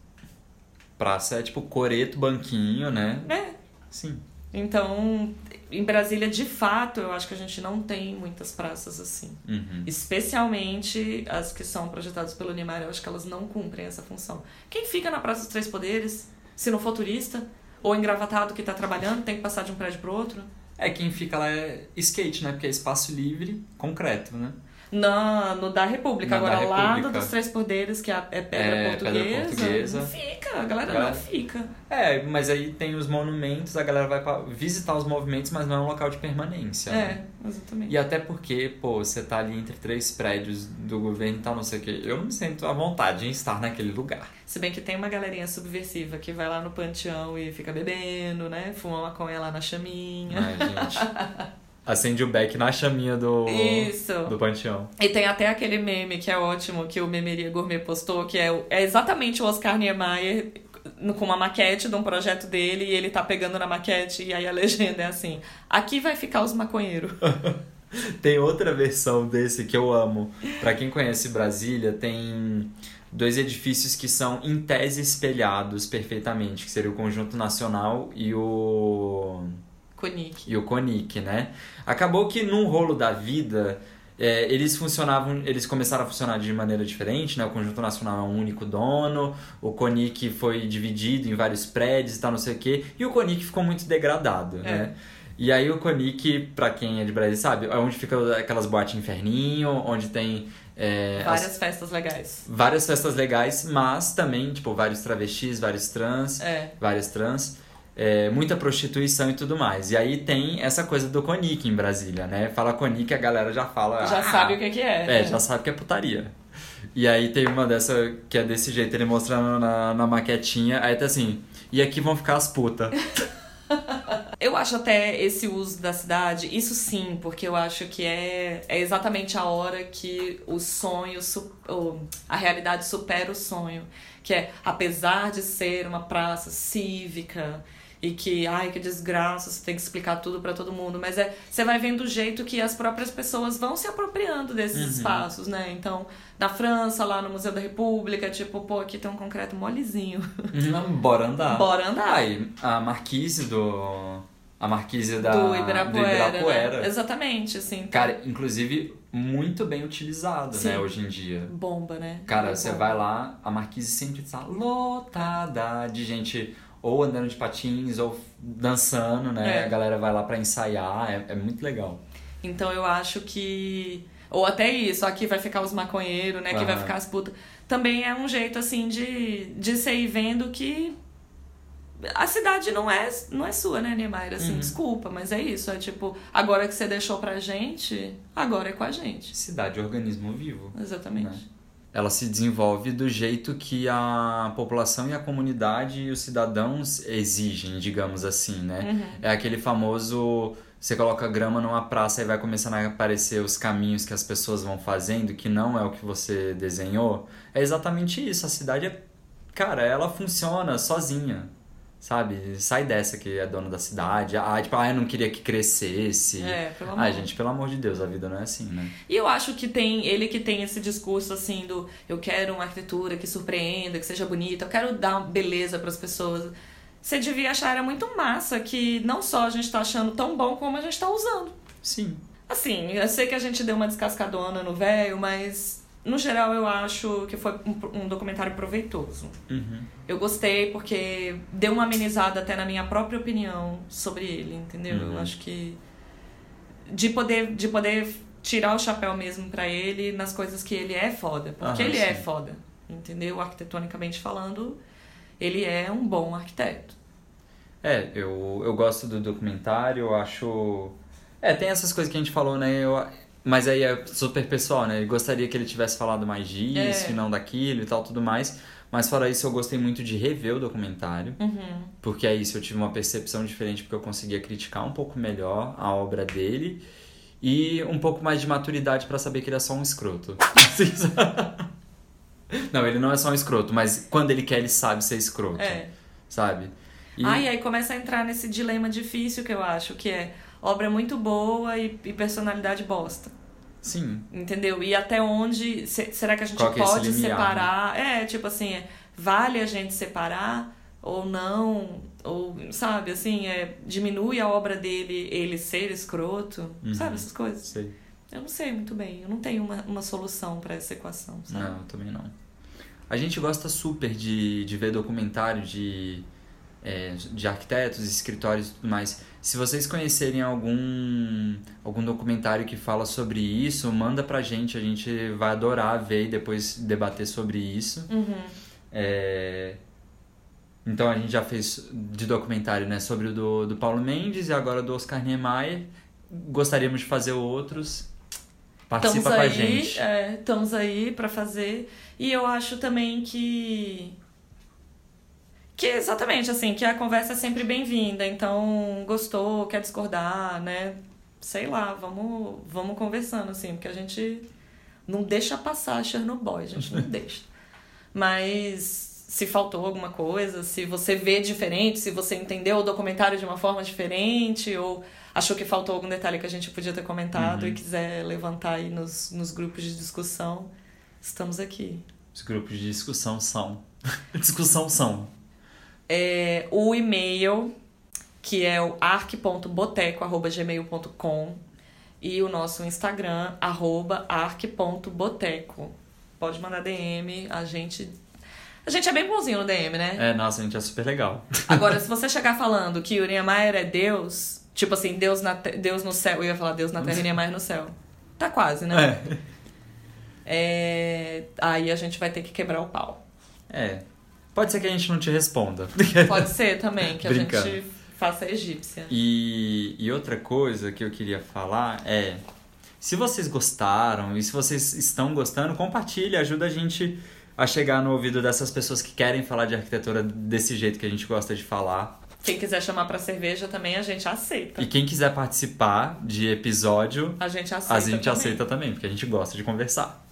Praça é tipo coreto, banquinho, né? É, Sim. Então, em Brasília, de fato, eu acho que a gente não tem muitas praças assim. Uhum. Especialmente as que são projetadas pelo Niemeyer, eu acho que elas não cumprem essa função. Quem fica na Praça dos Três Poderes, se não for turista, ou engravatado que tá trabalhando, tem que passar de um prédio pro outro? É quem fica lá é skate, né? Porque é espaço livre, concreto, né? Na, no da República, Na da agora lá República. do dos Três Poderes, que é, a- é pedra, É, pedra portuguesa, portuguesa. não fica, a galera não fica. É, mas aí tem os monumentos, a galera vai pra visitar os movimentos, mas não é um local de permanência. né? É, exatamente. E até porque, pô, você tá ali entre três prédios do governo e tal, não sei o quê. Eu não me sinto à vontade em estar naquele lugar. Se bem que tem uma galerinha subversiva que vai lá no panteão e fica bebendo, né? Fuma maconha lá na chaminha. Né, gente? Acende o beck na chaminha do, Isso. do panteão. E tem até aquele meme que é ótimo, que o Memeria Gourmet postou, que é, é exatamente o Oscar Niemeyer com uma maquete de um projeto dele, e ele tá pegando na maquete, e aí a legenda é assim, aqui vai ficar os maconheiros. Tem outra versão desse que eu amo. Pra quem conhece Brasília, tem dois edifícios que são em tese espelhados perfeitamente, que seria o Conjunto Nacional e o Conic. e o Conic, né? Acabou que num rolo da vida é, eles funcionavam, eles começaram a funcionar de maneira diferente, né? O Conjunto Nacional é um único dono, o Conic foi dividido em vários prédios e tal, não sei o quê, e o Conic ficou muito degradado, né? E aí o Conic, pra quem é de Brasília, sabe, é onde fica aquelas boates inferninho, onde tem é, as- Várias festas legais. várias festas legais, mas também, tipo, vários travestis, vários trans, É. várias trans, é, muita prostituição e tudo mais. E aí tem essa coisa do Conic em Brasília, né? Fala Conic, a galera já fala. Já "Ah, sabe o que, que é. É, já sabe que é putaria. E aí tem uma dessa que é desse jeito, ele mostrando na, na maquetinha, aí tá assim, e aqui vão ficar as putas. Eu acho até esse uso da cidade, isso sim, porque eu acho que é, é exatamente a hora que o sonho, a realidade supera o sonho. Que é, apesar de ser uma praça cívica e que, ai, que desgraça, você tem que explicar tudo para todo mundo, mas é, você vai vendo o jeito que as próprias pessoas vão se apropriando desses uhum. espaços, né? Então, na França, lá no Museu da República, tipo, pô, aqui tem um concreto molezinho. Não, bora andar. Bora andar. Aí, a marquise do a marquise da, do Ibirapuera. Do Ibirapuera. Né? Exatamente, assim. Cara, inclusive, muito bem utilizado, né, hoje em dia. Bomba, né? Cara, você vai lá, a marquise sempre está lotada de gente ou andando de patins ou dançando, né? É. A galera vai lá para ensaiar, é, é muito legal. Então eu acho que. Ou até isso, aqui vai ficar os maconheiros, né? Aqui uhum. vai ficar as putas. Também é um jeito, assim, de, de ir vendo que a cidade não é, não é sua, né, Niemeyer? Assim, uhum. desculpa, mas é isso. É tipo, agora que você deixou pra gente, agora é com a gente. Cidade é organismo vivo. Exatamente. Né? Ela se desenvolve do jeito que a população e a comunidade e os cidadãos exigem, digamos assim, né? Uhum. É aquele famoso você coloca grama numa praça e vai começando a aparecer os caminhos que as pessoas vão fazendo, que não é o que você desenhou. É exatamente isso. A cidade é. Cara, ela funciona sozinha sabe? Sai dessa que é dono da cidade. Ah, tipo, ah, eu não queria que crescesse. É, pelo amor. Ai, gente, pelo amor de Deus, a vida não é assim, né? E eu acho que tem ele que tem esse discurso assim do eu quero uma arquitetura que surpreenda, que seja bonita, eu quero dar beleza para as pessoas. Você devia achar era muito massa que não só a gente tá achando tão bom como a gente tá usando. Sim. Assim, eu sei que a gente deu uma descascadona no velho, mas no geral, eu acho que foi um, um documentário proveitoso. Uhum. Eu gostei porque deu uma amenizada até na minha própria opinião sobre ele, entendeu? Uhum. Eu acho que de poder, de poder tirar o chapéu mesmo para ele nas coisas que ele é foda, porque ele é sim. é foda, entendeu? Arquitetonicamente falando, ele é um bom arquiteto. É, eu, eu gosto do documentário, eu acho. É, tem essas coisas que a gente falou, né? Eu, mas aí é super pessoal, né? Ele gostaria que ele tivesse falado mais disso, é. e não daquilo e tal, tudo mais. Mas fora isso, eu gostei muito de rever o documentário. Uhum. Porque é isso, eu tive uma percepção diferente, porque eu conseguia criticar um pouco melhor a obra dele. E um pouco mais de maturidade para saber que ele é só um escroto. não, ele não é só um escroto, mas quando ele quer, ele sabe ser escroto. É. Sabe? E... Ah, e aí começa a entrar nesse dilema difícil que eu acho, que é obra muito boa e, e personalidade bosta. Sim. Entendeu? E até onde. Se, será que a gente Qual pode é limiar, separar? Né? É, tipo assim, é, vale a gente separar ou não? Ou, sabe, assim, é, diminui a obra dele ele ser escroto? Uhum. Sabe, essas coisas? Sei. Eu não sei muito bem. Eu não tenho uma, uma solução para essa equação, sabe? Não, também não. A gente gosta super de, de ver documentário de, é, de arquitetos, escritórios e tudo mais. Se vocês conhecerem algum, algum documentário que fala sobre isso, manda pra gente, a gente vai adorar ver e depois debater sobre isso. Uhum. É... Então a gente já fez de documentário né, sobre o do, do Paulo Mendes e agora do Oscar Niemeyer. Gostaríamos de fazer outros. Participa estamos com aí, a gente. É, estamos aí para fazer. E eu acho também que que exatamente, assim, que a conversa é sempre bem-vinda. Então, gostou, quer discordar, né? Sei lá, vamos, vamos conversando, assim, porque a gente não deixa passar Chernobyl, a gente não deixa. Mas se faltou alguma coisa, se você vê diferente, se você entendeu o documentário de uma forma diferente, ou achou que faltou algum detalhe que a gente podia ter comentado uhum. e quiser levantar aí nos, nos grupos de discussão, estamos aqui. Os grupos de discussão são. discussão são é, o e-mail, que é o arc.boteco.gmail.com e o nosso Instagram, arroba arc.boteco. Pode mandar DM, a gente... A gente é bem bonzinho no DM, né? É, nossa, a gente é super legal. Agora, se você chegar falando que o Niemeyer é Deus, tipo assim, Deus, na te... Deus no céu, eu ia falar Deus na terra e Niemeyer no céu. Tá quase, né? É. é. Aí a gente vai ter que quebrar o pau. É, Pode ser que a gente não te responda. Pode ser também, que a gente faça a egípcia. E, e outra coisa que eu queria falar é. Se vocês gostaram e se vocês estão gostando, compartilhe, ajuda a gente a chegar no ouvido dessas pessoas que querem falar de arquitetura desse jeito que a gente gosta de falar. Quem quiser chamar pra cerveja também, a gente aceita. E quem quiser participar de episódio, A gente aceita a gente também. aceita também, porque a gente gosta de conversar.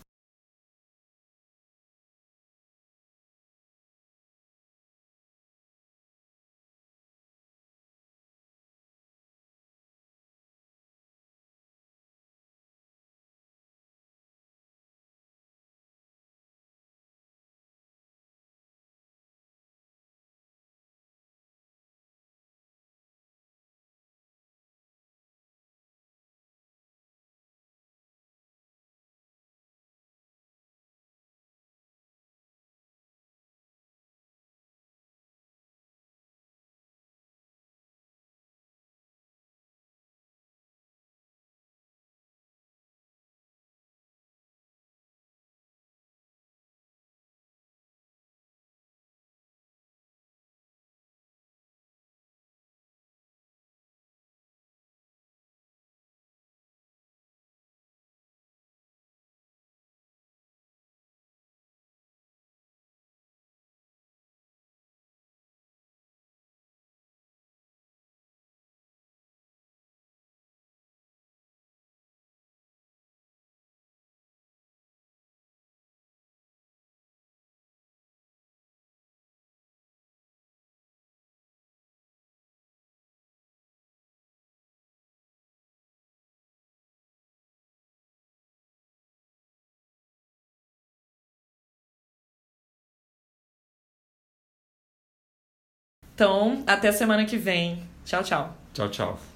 Então, até semana que vem. Tchau, tchau. Tchau, tchau.